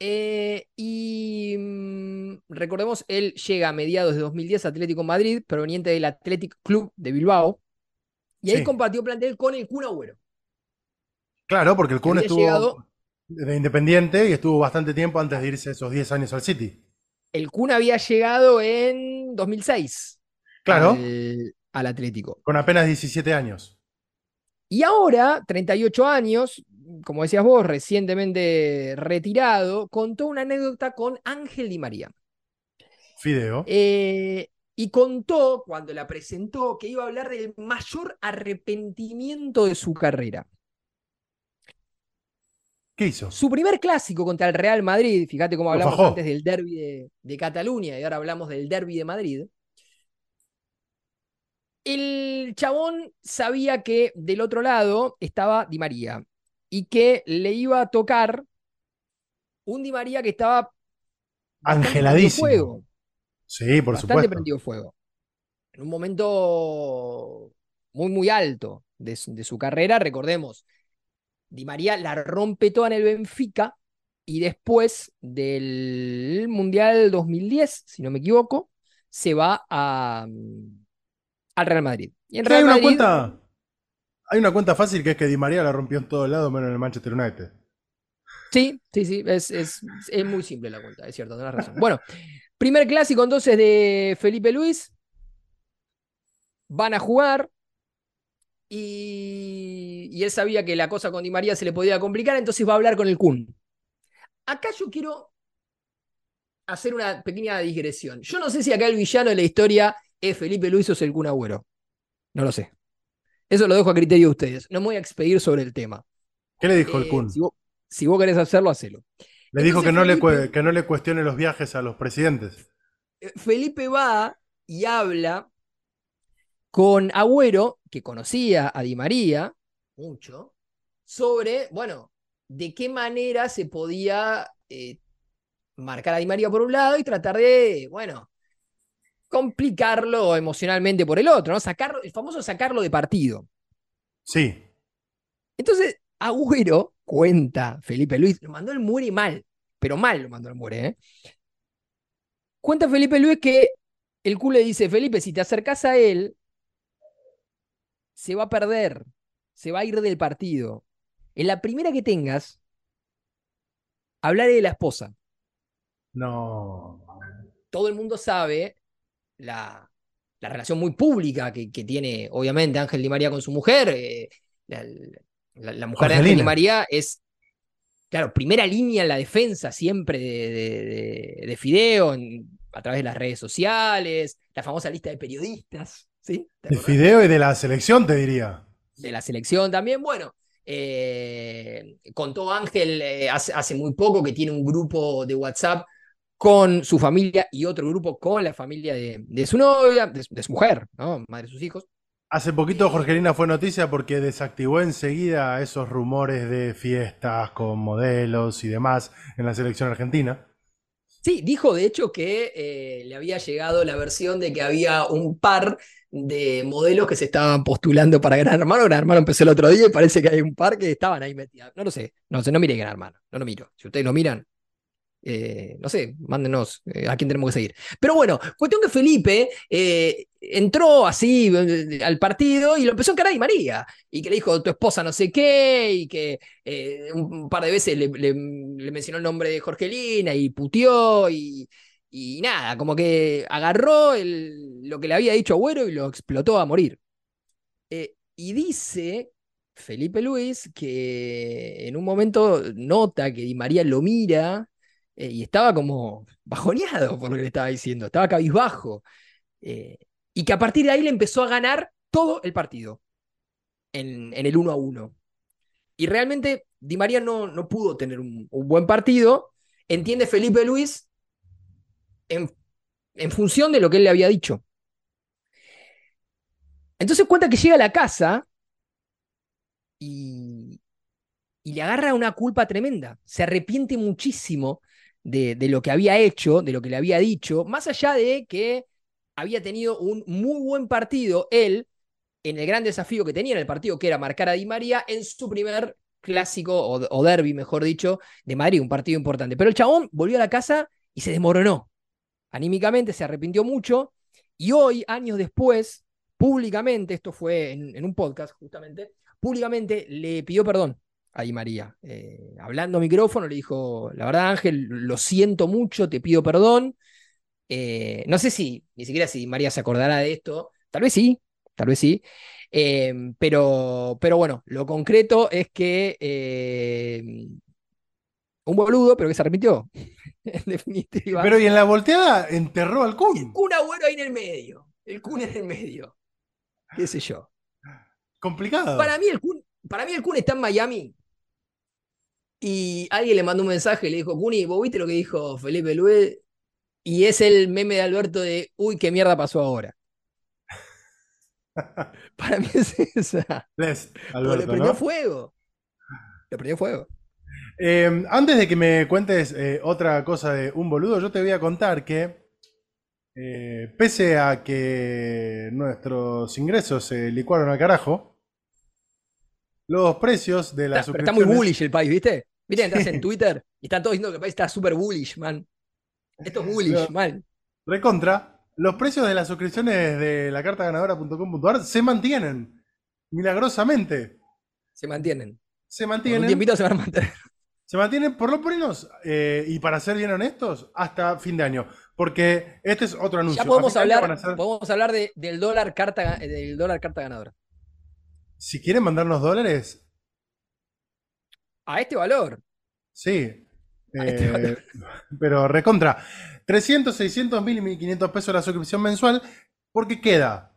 A: Eh, y mm, recordemos, él llega a mediados de 2010 a Atlético Madrid, proveniente del Athletic Club de Bilbao, y ahí compartió plantel con el Kun Agüero.
B: Claro, porque el Kun estuvo de Independiente y estuvo bastante tiempo antes de irse esos 10 años al City.
A: El Kun había llegado en 2006.
B: Claro.
A: al Atlético.
B: Con apenas 17 años.
A: Y ahora, 38 años, como decías vos, recientemente retirado, contó una anécdota con Ángel Di María.
B: Fideo.
A: Eh, y contó, cuando la presentó, que iba a hablar del mayor arrepentimiento de su carrera.
B: ¿Qué hizo?
A: Su primer clásico contra el Real Madrid, fíjate cómo hablamos antes del derby de, de, Cataluña y ahora hablamos del derby de Madrid. El chabón sabía que del otro lado estaba Di María y que le iba a tocar un Di María que estaba
B: Angeladísimo.
A: fuego.
B: Sí, por
A: bastante
B: supuesto.
A: prendido fuego. En un momento muy, muy alto de, su- de su carrera, recordemos, Di María la rompe toda en el Benfica y después del Mundial 2010, si no me equivoco, se va a, mm, al Real Madrid. Y en
B: Sí,
A: Real
B: hay una
A: Madrid,
B: cuenta. Hay una cuenta fácil que es que Di María la rompió en todos lados, menos en el Manchester United.
A: Sí, sí, sí, es, es, es muy simple la cuenta, es cierto, tenés razón. Bueno, primer clásico entonces de Felipe Luis. Van a jugar. Y, y él sabía que la cosa con Di María se le podía complicar, entonces va a hablar con el Kun. Acá yo quiero hacer una pequeña digresión. Yo no sé si acá el villano de la historia es Felipe Luis o es el Kun Agüero. No lo sé. Eso lo dejo a criterio de ustedes. No me voy a expedir sobre el tema.
B: ¿Qué le dijo el
A: Eh,
B: Kun?
A: si, vos, si vos querés hacerlo, hacelo.
B: Le dijo que no, le,
A: Felipe-
B: que no le cuestione los viajes a los presidentes.
A: Eh, Felipe va y habla con Agüero, que conocía a Di María mucho, sobre, bueno, de qué manera se podía eh, marcar a Di María por un lado y tratar de, bueno, complicarlo emocionalmente por el otro, ¿no? Sacarlo, el famoso sacarlo de partido.
B: Sí.
A: Entonces, Agüero cuenta, Felipe Luis, lo mandó el muere mal, pero mal lo mandó el muere, ¿eh? Cuenta Felipe Luis que el Kun le dice, Felipe, si te acercás a él, se va a perder, se va a ir del partido. En la primera que tengas, hablaré de la esposa.
B: No.
A: Todo el mundo sabe la, la relación muy pública que, que tiene, obviamente, Ángel Di María con su mujer. eh, la, la- la mujer de Ángel Di. María es, claro, primera línea en la defensa siempre de, de- de- de Fideo en- a través de las redes sociales, la famosa lista de periodistas, ¿sí? ¿Te
B: De? Fideo y de la selección, te diría.
A: de la selección también. Bueno, eh, contó Ángel eh, hace, hace muy poco que tiene un grupo de WhatsApp con su familia y otro grupo con la familia de, de su novia, de, su- de su mujer, ¿no? Madre de sus hijos.
B: Hace poquito Jorgelina fue noticia porque desactivó enseguida esos rumores de fiestas con modelos y demás en la selección argentina.
A: Sí, dijo de hecho que eh, le había llegado la versión de que había un par de modelos que se estaban postulando para Gran Hermano. Gran Hermano empezó el otro día y parece que hay un par que estaban ahí metidos. No lo sé, no sé, no miré Gran Hermano, no lo miro. Si ustedes lo miran, eh, no sé, mándenos eh, a quién tenemos que seguir. Pero bueno, cuestión que Felipe eh, entró así al partido y lo empezó a encarar Di María. Y que le dijo tu esposa no sé qué, y que un, par de veces le, mencionó el nombre de Jorgelina y puteó y, y nada, como que agarró el- lo que le había dicho Agüero y lo explotó a morir. Y dice Felipe Luis que en un momento nota que Di María lo mira eh, y estaba como bajoneado por lo que le estaba diciendo, estaba cabizbajo. eh, y que a partir de ahí le empezó a ganar todo el partido en, en el 1 a 1. Y realmente Di María no, no pudo tener un, buen partido. Entiende Felipe Luis en, en función de lo que él le había dicho. Entonces cuenta que llega a la casa y, y le agarra una culpa tremenda. Se arrepiente muchísimo de, lo que había hecho, de lo que le había dicho, más allá de que había tenido un muy buen partido él en el gran desafío que tenía en el partido, que era marcar a Di María en su primer clásico o, o derby, mejor dicho, de Madrid, un partido importante. Pero el chabón volvió a la casa y se desmoronó. Anímicamente se arrepintió mucho y hoy, años después, públicamente, esto fue en un podcast justamente, públicamente le pidió perdón a Di María. Eh, hablando a micrófono, le dijo, la verdad Ángel, lo siento mucho, te pido perdón. Eh, no sé si, ni siquiera si María se acordará de esto, tal vez sí, tal vez sí. Eh, pero, pero bueno, lo concreto es que un boludo, pero que se arrepintió. <laughs> en definitiva.
B: Pero y en la volteada enterró al
A: el
B: Kun.
A: Kun Agüero ahí en el medio. El Kun en el medio. ¿Qué sé yo?
B: Complicado.
A: Para mí el Kun, para mí el Kun está en Miami. Y alguien le mandó un mensaje y le dijo, Kuni, ¿vos viste lo que dijo Felipe Luis? Y es el meme de Alberto de, uy, qué mierda pasó ahora. <laughs> Para mí es esa.
B: Les,
A: le prendió
B: ¿no?
A: fuego. Le prendió fuego.
B: Eh, antes de que me cuentes eh, otra cosa de un boludo, yo te voy a contar que eh, pese a que nuestros ingresos se licuaron al carajo, los precios de las
A: Está, pero está muy bullish el país, ¿viste? Viste, entras en Twitter y están todos diciendo que el país está súper bullish, man. Esto es bullish,
B: No.
A: man.
B: Recontra, los precios de las suscripciones de la carta ganadora.com.ar se mantienen milagrosamente.
A: Se mantienen.
B: Se
A: Por un
B: mantienen.
A: tiempito se van a mantener.
B: Se mantienen por lo menos, eh, y para ser bien honestos, hasta fin de año. Porque este es otro anuncio.
A: Ya podemos hablar, podemos hablar de- del dólar carta del dólar carta ganadora.
B: Si quieren mandarnos dólares,
A: A este valor.
B: sí.
A: A este
B: Eh,
A: valor.
B: pero recontra. 300, 600, 1000 y 1500 pesos la suscripción mensual. Porque queda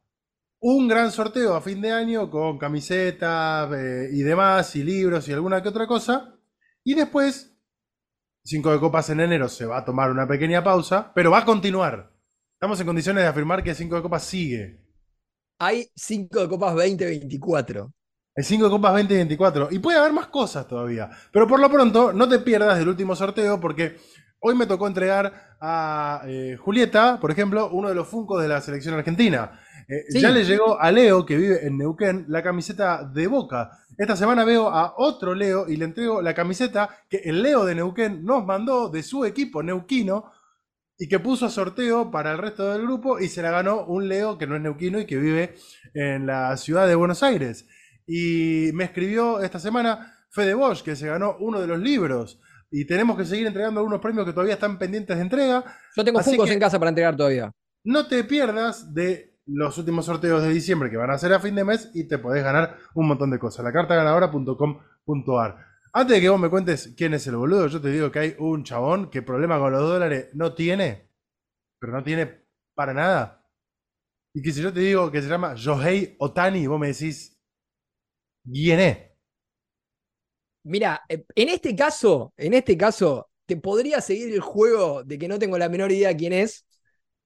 B: un gran sorteo a fin de año con camisetas eh, y demás, y libros y alguna que otra cosa. Y después, 5 de copas en enero se va a tomar una pequeña pausa, pero va a continuar. Estamos en condiciones de afirmar que 5 de copas sigue.
A: Hay 5 de copas 2024.
B: El 5 de copas 2024. Y puede haber más cosas todavía. Pero por lo pronto, no te pierdas del último sorteo porque hoy me tocó entregar a eh, Julieta, por ejemplo, uno de los funcos de la selección argentina. Eh,
A: Sí.
B: Ya le llegó a Leo, que vive en Neuquén, la camiseta de Boca. Esta semana veo a otro Leo y le entrego la camiseta que el Leo de Neuquén nos mandó de su equipo neuquino y que puso a sorteo para el resto del grupo y se la ganó un Leo que no es neuquino y que vive en la ciudad de Buenos Aires. Y me escribió esta semana Fede Bosch, que se ganó uno de los libros. Y tenemos que seguir entregando algunos premios que todavía están pendientes de entrega.
A: Yo tengo
B: Así que-
A: en casa para entregar todavía.
B: No te pierdas de los últimos sorteos de diciembre que van a ser a fin de mes y te podés ganar un montón de cosas. La cartaganadora.com.ar. Antes de que vos me cuentes quién es el boludo, yo te digo que hay un chabón que problema con los dólares no tiene, pero no tiene para nada. Y que si yo te digo que se llama Yohei Otani, vos me decís, ¿quién es?
A: Mira, en este caso, en este caso, te podría seguir el juego de que no tengo la menor idea quién es,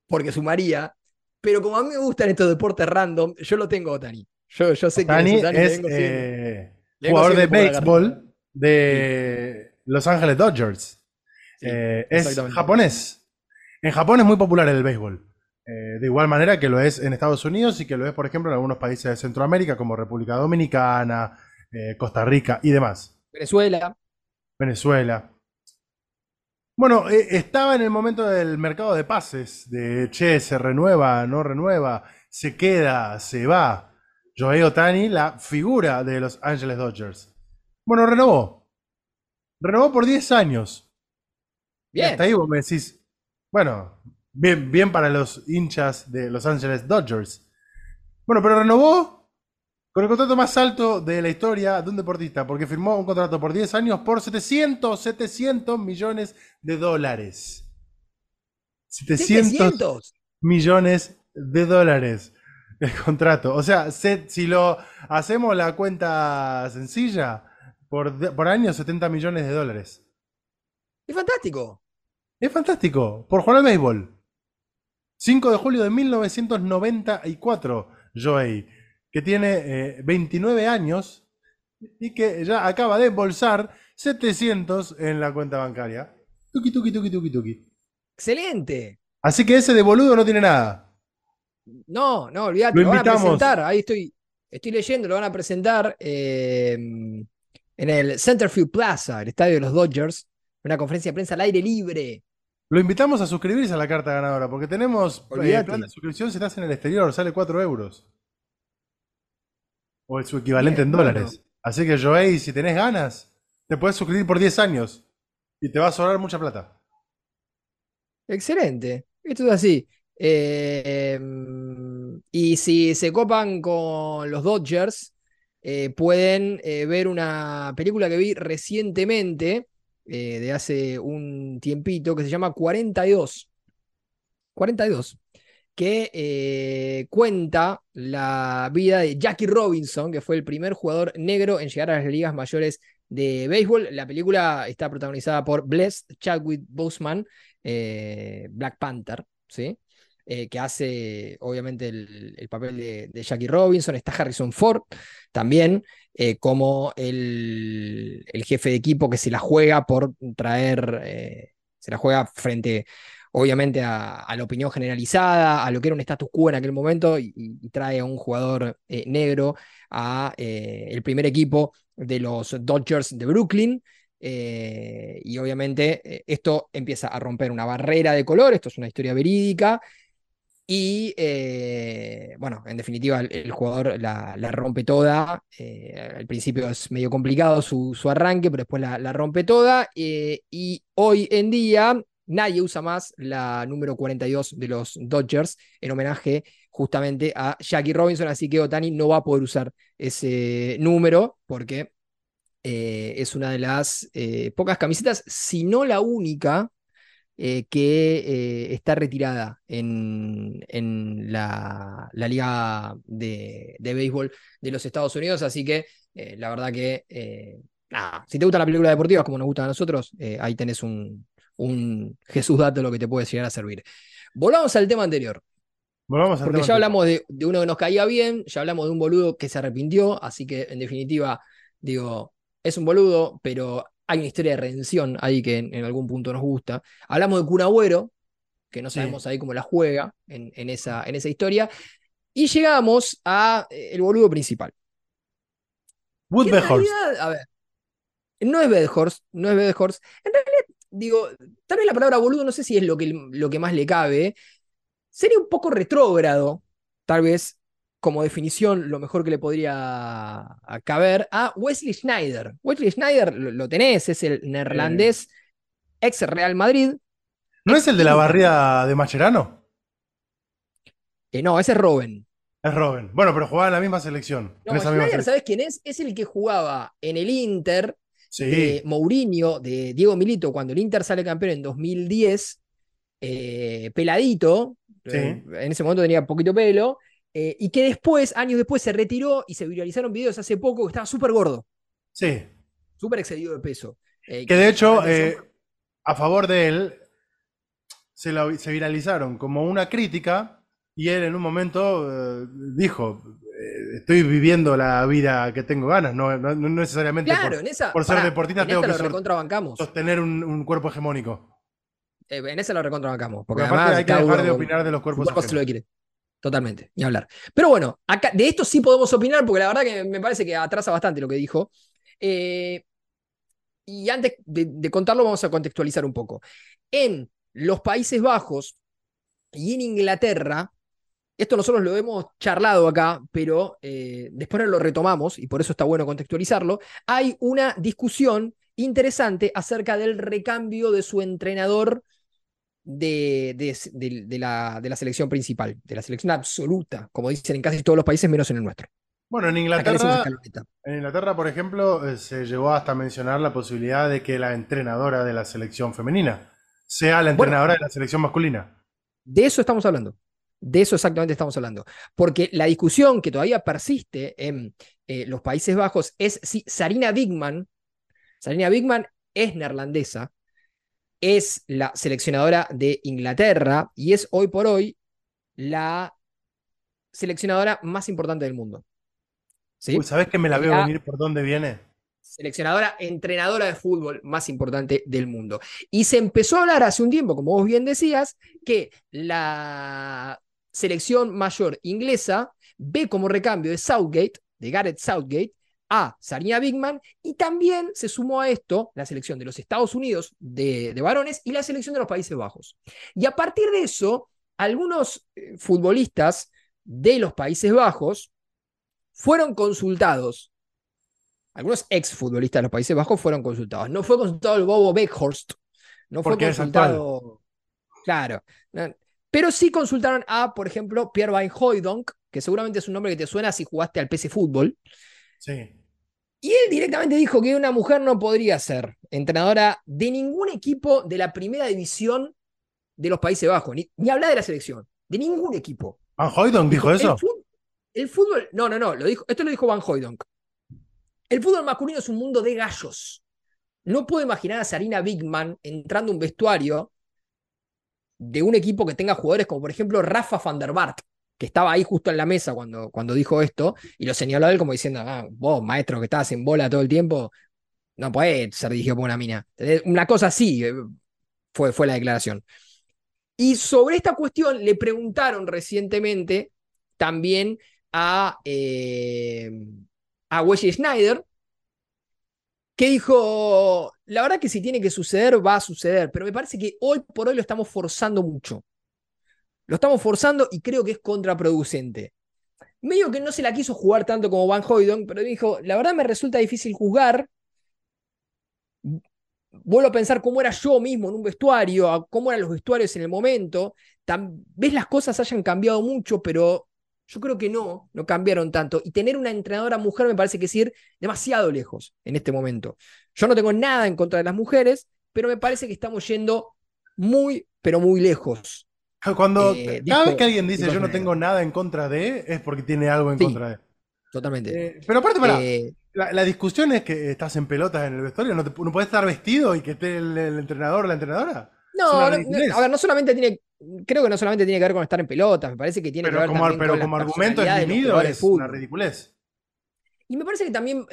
A: porque sumaría. Pero como a mí me gustan estos deportes random, yo lo tengo a Otani. Yo, yo sé quién
B: Otani
A: es Otani,
B: es eh, jugador de béisbol de Los Ángeles Dodgers.
A: Sí,
B: Eh, es japonés. En Japón es muy popular el béisbol. Eh, de igual manera que lo es en Estados Unidos y que lo es, por ejemplo, en algunos países de Centroamérica como República Dominicana, eh, Costa Rica y demás.
A: Venezuela.
B: Venezuela. Bueno, eh, estaba en el momento del mercado de pases, de che, se renueva, no renueva, se queda, se va. Joey Otani, la figura de los Angeles Dodgers. Bueno, renovó. Renovó por 10 años. Y
A: Bien.
B: hasta ahí vos me decís, bueno, bien, bien para los hinchas de Los Angeles Dodgers. Bueno, pero renovó con el contrato más alto de la historia de un deportista, porque firmó un contrato por 10 años por 700, 700 millones de dólares. 700
A: 700.
B: millones de dólares el contrato. O sea, se- si lo hacemos la cuenta sencilla, por, por año 70 millones de dólares.
A: Es fantástico.
B: Es fantástico, por jugar al béisbol. 5 de julio de 1994, Joey, que tiene eh, 29 años y que ya acaba de embolsar 700 en la cuenta bancaria. Tuki, tuki, tuki, tuki, tuki.
A: Excelente.
B: Así que ese de boludo no tiene nada.
A: No, no, olvídate.
B: Lo
A: Lo, van a presentar. Ahí estoy, estoy leyendo, lo van a presentar eh, en el Centerfield Plaza, el estadio de los Dodgers. Una conferencia de prensa al aire libre.
B: Lo invitamos a suscribirse a la carta ganadora, porque tenemos eh,
A: Olvídate.
B: plan de suscripción si estás en el exterior, sale 4 euros. O el su equivalente
A: Bien,
B: en dólares. Así que Joey, si tenés ganas, te puedes suscribir por 10 años. Y te va a sobrar mucha plata.
A: Excelente. Esto es así. Eh, y si se copan con los Dodgers, eh, pueden eh, ver una película que vi recientemente, eh, de hace un tiempito, que se llama 42. 42. Que cuenta la vida de Jackie Robinson, que fue el primer jugador negro en llegar a las ligas mayores de béisbol. La película está protagonizada por Bless Chadwick Boseman, Black Panther, ¿sí? Eh, que hace obviamente el, papel de, Jackie Robinson, está Harrison Ford también, eh, como el, jefe de equipo que se la juega por traer, eh, se la juega frente obviamente a, la opinión generalizada, a lo que era un status quo en aquel momento, y, trae a un jugador negro a el primer equipo de los Dodgers de Brooklyn. y obviamente esto empieza a romper una barrera de color, esto es una historia verídica, y eh, bueno, en definitiva, el, jugador la, rompe toda. Eh, al principio es medio complicado su, arranque, pero después la, rompe toda. Eh, y hoy en día nadie usa más la número 42 de los Dodgers en homenaje justamente a Jackie Robinson. Así que Otani no va a poder usar ese número porque es una de las pocas camisetas, si no la única eh, que eh, está retirada en, la, Liga de, Béisbol de los Estados Unidos, así que eh, la verdad que, nada, si te gusta la película deportiva como nos gusta a nosotros, ahí tenés un, <laughs> Jesús Dato lo que te puede llegar a servir. Volvamos al tema anterior.
B: Volvamos
A: porque ya hablamos de, de uno que nos caía bien, ya hablamos de un boludo que se arrepintió, así que en definitiva, digo, es un boludo, pero hay una historia de redención ahí que en, algún punto nos gusta. Hablamos de Kun que no sabemos ahí cómo la juega en, esa, en esa historia. Y llegamos a eh, el boludo principal.
B: Wood
A: A ver, no es Bedhorst, no es Bedhorst. En realidad, digo, tal vez la palabra boludo no sé si es lo que, lo que más le cabe. Sería un poco retrógrado, tal vez, como definición lo mejor que le podría caber a Wesley Schneider. Wesley Schneider lo, tenés, es el neerlandés ex Real Madrid.
B: ¿No es el de la barrida de Macherano?
A: Eh, no, ese es Robin.
B: Es Robin. Bueno, pero jugaba en la misma selección.
A: No, Schneider, ¿sabes quién es? Es el que jugaba en el Inter de Mourinho, de Diego Milito, cuando el Inter sale campeón en 2010, eh, peladito, eh, en ese momento tenía poquito pelo, eh, y que después, años después, se retiró y se viralizaron videos hace poco que estaba súper gordo.
B: Sí.
A: Súper excedido de peso.
B: Eh, que de hecho, eh, a favor de él, se, viralizaron como una crítica y él en un momento dijo, estoy viviendo la vida que tengo ganas, no, necesariamente por, ser deportista tengo que sostener un, cuerpo hegemónico.
A: en esa lo recontrabancamos. Porque,
B: además hay que dejar de opinar de los cuerpos
A: ajenos. Totalmente, ni hablar. Pero bueno, de esto sí podemos opinar porque la verdad que me parece que atrasa bastante lo que dijo. Eh, y antes de, contarlo vamos a contextualizar un poco. En los Países Bajos y en Inglaterra, esto nosotros lo hemos charlado acá, pero eh, después lo retomamos y por eso está bueno contextualizarlo, hay una discusión interesante acerca del recambio de su entrenador de, la, de la selección principal, de la selección absoluta, como dicen en casi todos los países, menos en el nuestro.
B: Bueno, en Inglaterra, en Inglaterra, por ejemplo, eh, se llegó hasta mencionar la posibilidad de que la entrenadora de la selección femenina sea la entrenadora de la selección masculina.
A: De eso estamos hablando. De eso exactamente estamos hablando. Porque la discusión que todavía persiste en eh, los Países Bajos es si Sarina Bigman, Sarina Bigman es neerlandesa, es la seleccionadora de Inglaterra y es hoy por hoy la seleccionadora más importante del mundo.
B: ¿Sí? ¿Sabes que me la veo venir por dónde viene?
A: Seleccionadora, entrenadora de fútbol más importante del mundo. Y se empezó a hablar hace un tiempo, como vos bien decías, que la selección mayor inglesa ve como recambio de Southgate, de Gareth Southgate, a Sarina Bigman y también se sumó a esto la selección de los Estados Unidos de, varones y la selección de los Países Bajos. Y a partir de eso, algunos eh, futbolistas de los Países Bajos fueron consultados. Algunos exfutbolistas de los Países Bajos fueron consultados. No fue consultado el Bobo Beckhorst. No fue consultado. Claro. Pero sí consultaron a, por ejemplo, Pierre Van Hooydonk, que seguramente es un nombre que te suena si jugaste al PC Fútbol. Y él directamente dijo que una mujer no podría ser entrenadora de ningún equipo de la primera división de los Países Bajos, ni, ni hablar de la selección, de ningún equipo.
B: ¿Van Hooydonk dijo, eso?
A: El fútbol, no, no, no, lo dijo, esto lo dijo Van Hooydonk. El fútbol masculino es un mundo de gallos. No puedo imaginar a Sarina Bigman entrando a un vestuario de un equipo que tenga jugadores como por ejemplo Rafa van der Bart, que estaba ahí justo en la mesa cuando, cuando dijo esto, y lo señaló a él como diciendo, ah, vos, maestro, que estabas en bola todo el tiempo, no podés ser dirigido por una mina. Una cosa así eh, fue, fue la declaración. Y sobre esta cuestión le preguntaron recientemente también a, eh, a Wesley Schneider, que dijo, la verdad que si tiene que suceder, va a suceder, pero me parece que hoy por hoy lo estamos forzando mucho. Lo estamos forzando y creo que es contraproducente. Medio que no se la quiso jugar tanto como Van Hoydon, pero dijo, la verdad me resulta difícil jugar. Vuelvo a pensar cómo era yo mismo en un vestuario, cómo eran los vestuarios en el momento. ves las cosas hayan cambiado mucho, pero yo creo que no, no cambiaron tanto. Y tener una entrenadora mujer me parece que es ir demasiado lejos en este momento. Yo no tengo nada en contra de las mujeres, pero me parece que estamos yendo muy, pero muy lejos. <laughs>
B: Cuando eh, cada vez que alguien dice yo no tengo nada en contra de, es porque tiene algo en contra de.
A: Totalmente.
B: Eh, pero aparte, para, eh, la, discusión es que estás en pelotas en el vestuario, no, no puedes estar vestido y que esté el, el entrenador o la entrenadora.
A: No, a ver, no solamente tiene, creo que no solamente tiene que ver con estar en pelotas, me parece que tiene que ver
B: como,
A: también
B: pero
A: con
B: como argumento esgrimido es una ridiculez.
A: Y me parece que también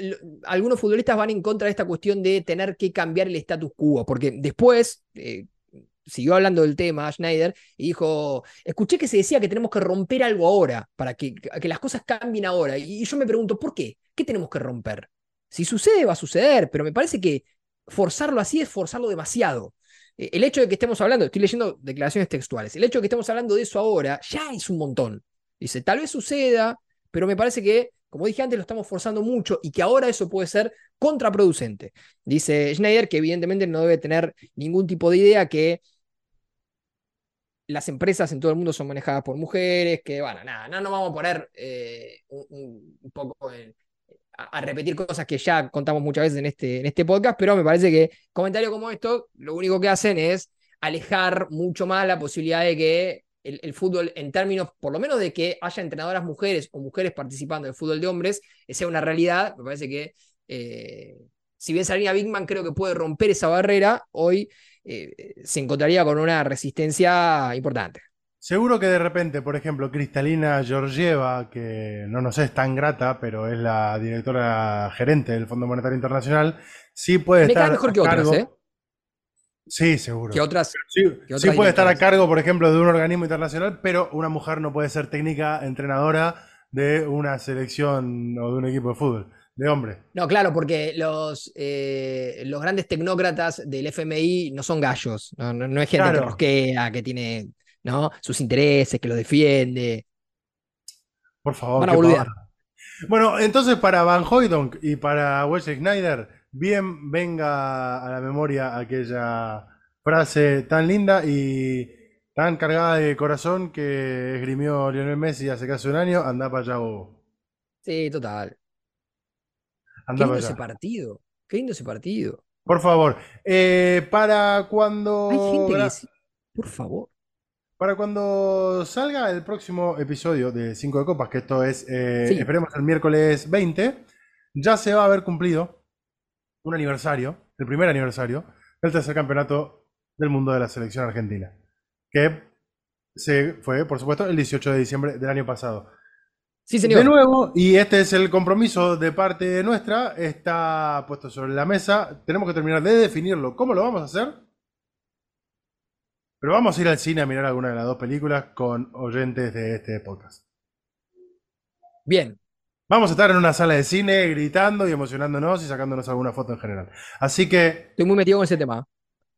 A: algunos futbolistas van en contra de esta cuestión de tener que cambiar el status quo, porque después eh, siguió hablando del tema Schneider y dijo, escuché que se decía que tenemos que romper algo ahora, para que, que las cosas cambien ahora. Y yo me pregunto, ¿por qué? ¿Qué tenemos que romper? Si sucede, va a suceder, pero me parece que forzarlo así es forzarlo demasiado. Eh, el hecho de que estemos hablando, estoy leyendo declaraciones textuales, el hecho de que estemos hablando de eso ahora ya es un montón. Dice, tal vez suceda, pero me parece que, como dije antes, lo estamos forzando mucho y que ahora eso puede ser contraproducente. Dice Schneider que evidentemente no debe tener ningún tipo de idea que las empresas en todo el mundo son manejadas por mujeres, que bueno, nada, no nos vamos a poner eh, un, poco en, a, repetir cosas que ya contamos muchas veces en este, en este podcast, pero me parece que comentarios como esto lo único que hacen es alejar mucho más la posibilidad de que el, fútbol, en términos por lo menos de que haya entrenadoras mujeres o mujeres participando del fútbol de hombres, sea una realidad. Me parece que, eh, si bien Sarina Bigman creo que puede romper esa barrera, hoy eh, se encontraría con una resistencia importante.
B: Seguro que de repente, por ejemplo, Cristalina Georgieva, que no nos es tan grata, pero es la directora gerente del Fondo Monetario Internacional, sí puede estar.
A: mejor que otras, ¿eh?
B: Sí, seguro.
A: Que otras.
B: Sí, puede estar a cargo, por ejemplo, de un organismo internacional, pero una mujer no puede ser técnica entrenadora de una selección o de un equipo de fútbol, de hombre.
A: No, claro, porque los, eh, los grandes tecnócratas del FMI no son gallos, no, es gente que rosquea, que tiene ¿no? Sus intereses, que lo defiende.
B: Por favor. Van Bueno, entonces para Van Hoydonk y para Wesley Schneider, bien venga a la memoria aquella frase tan linda y tan cargada de corazón que esgrimió Lionel Messi hace casi un año, anda para allá
A: Sí, total. Qué lindo ese partido. Qué lindo ese partido.
B: Por favor. Eh, para cuando.
A: Hay gente que Por favor.
B: Para cuando salga el próximo episodio de 5 de Copas, que esto es, eh, esperemos, el miércoles 20, ya se va a haber cumplido un aniversario, el primer aniversario, del tercer campeonato del mundo de la selección argentina. Que se fue, por supuesto, el 18 de diciembre del año pasado.
A: Sí, señor.
B: De nuevo, y este es el compromiso de parte nuestra, está puesto sobre la mesa. Tenemos que terminar de definirlo. ¿Cómo lo vamos a hacer? Pero vamos a ir al cine a mirar alguna de las dos películas con oyentes de este podcast.
A: Bien.
B: Vamos a estar en una sala de cine gritando y emocionándonos y sacándonos alguna foto en general. Así que.
A: Estoy muy metido con ese tema.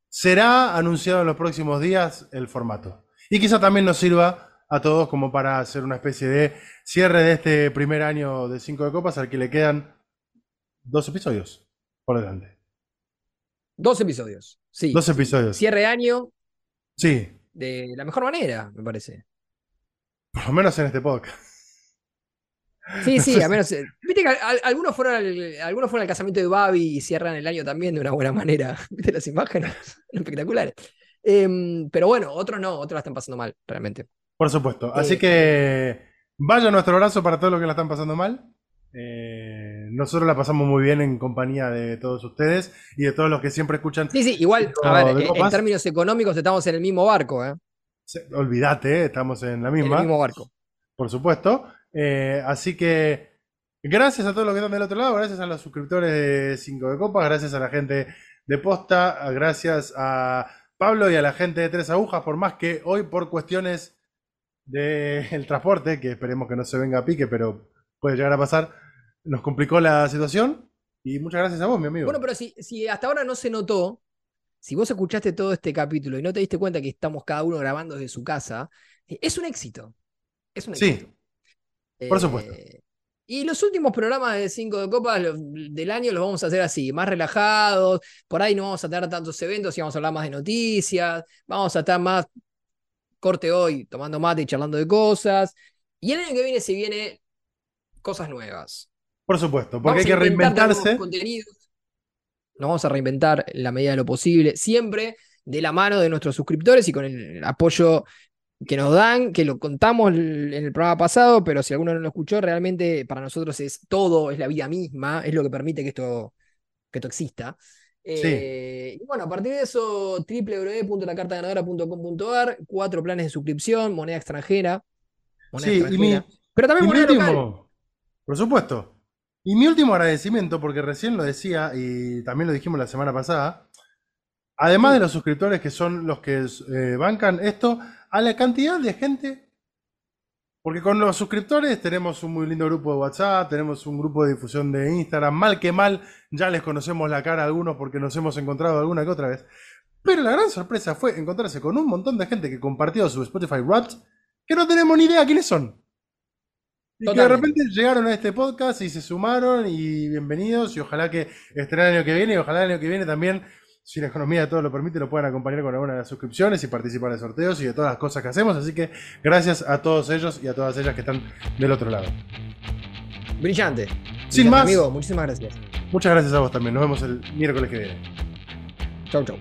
B: Será anunciado en los próximos días el formato. Y quizá también nos sirva a todos como para hacer una especie de cierre de este primer año de Cinco de Copas al que le quedan dos episodios por delante.
A: Dos episodios, sí.
B: Dos episodios.
A: Cierre año,
B: Sí.
A: De la mejor manera, me parece.
B: Por lo menos en este podcast.
A: Sí, sí, <laughs> a menos. Eh, viste que algunos fueron, al, algunos fueron al casamiento de Babi y cierran el año también de una buena manera. <laughs> ¿Viste las imágenes? <laughs> Espectaculares. Em, pero bueno, otros no, otros la están pasando mal, realmente.
B: Por supuesto. Así eh, que vaya nuestro abrazo para todos los que la están pasando mal. Eh, nosotros la pasamos muy bien en compañía de todos ustedes y de todos los que siempre escuchan.
A: Sí, sí, igual, a ver, en términos económicos estamos en el mismo barco, ¿eh?
B: olvídate, estamos en la
A: En el
B: misma,
A: mismo barco.
B: por supuesto. Eh, así que gracias a todos los que están del otro lado, gracias a los suscriptores de 5 de Copas, gracias a la gente de Posta, gracias a Pablo y a la gente de Tres Agujas, por más que hoy por cuestiones del transporte, que esperemos que no se venga a pique, pero puede llegar a pasar, nos complicó la situación. Y muchas gracias a vos, mi amigo.
A: Bueno, pero si, si hasta ahora no se notó, si vos escuchaste todo este capítulo y no te diste cuenta que estamos cada uno grabando desde su casa, eh, es un éxito. Es un
B: Sí,
A: éxito.
B: por supuesto.
A: Eh, y los últimos programas de 5 de Copas del año los vamos a hacer así, más relajados. Por ahí no vamos a tener tantos eventos y vamos a hablar más de noticias. Vamos a estar más corte hoy, tomando mate y charlando de cosas. Y el año que viene se viene cosas nuevas.
B: por supuesto, porque
A: Vamos
B: hay que reinventarse.
A: contenidos. Nos vamos a reinventar en la medida de lo posible, siempre de la mano de nuestros suscriptores y con el apoyo que nos dan, que lo contamos en el programa pasado, pero si alguno no lo escuchó, realmente para nosotros es todo, es la vida misma, es lo que permite que esto, que esto exista. Eh, y bueno, a partir de eso, www.lacartaganadora.com.ar, cuatro planes de suscripción, moneda extranjera, moneda
B: Sí, y mi,
A: extranjera, pero también moneda local.
B: último, por supuesto. Y mi último agradecimiento, porque recién lo decía y también lo dijimos la semana pasada, además de los suscriptores que son los que eh, bancan esto, a la cantidad de gente, porque con los suscriptores tenemos un muy lindo grupo de WhatsApp, tenemos un grupo de difusión de Instagram, mal que mal, ya les conocemos la cara a algunos porque nos hemos encontrado alguna que otra vez. Pero la gran sorpresa fue encontrarse con un montón de gente que compartió su Spotify Wrapped que no tenemos ni idea quiénes son. Y que de repente llegaron a este podcast y se sumaron y bienvenidos y ojalá que estén el año que viene y ojalá el año que viene también, si la economía de todo lo permite, lo puedan acompañar con alguna de las suscripciones y participar de sorteos y de todas las cosas que hacemos. Así que gracias a todos ellos y a todas ellas que están del otro lado.
A: Brillante.
B: Sin
A: Brillante,
B: más.
A: Amigo, muchísimas gracias.
B: Muchas gracias a vos también. Nos vemos el miércoles que viene.
A: Chau, chau.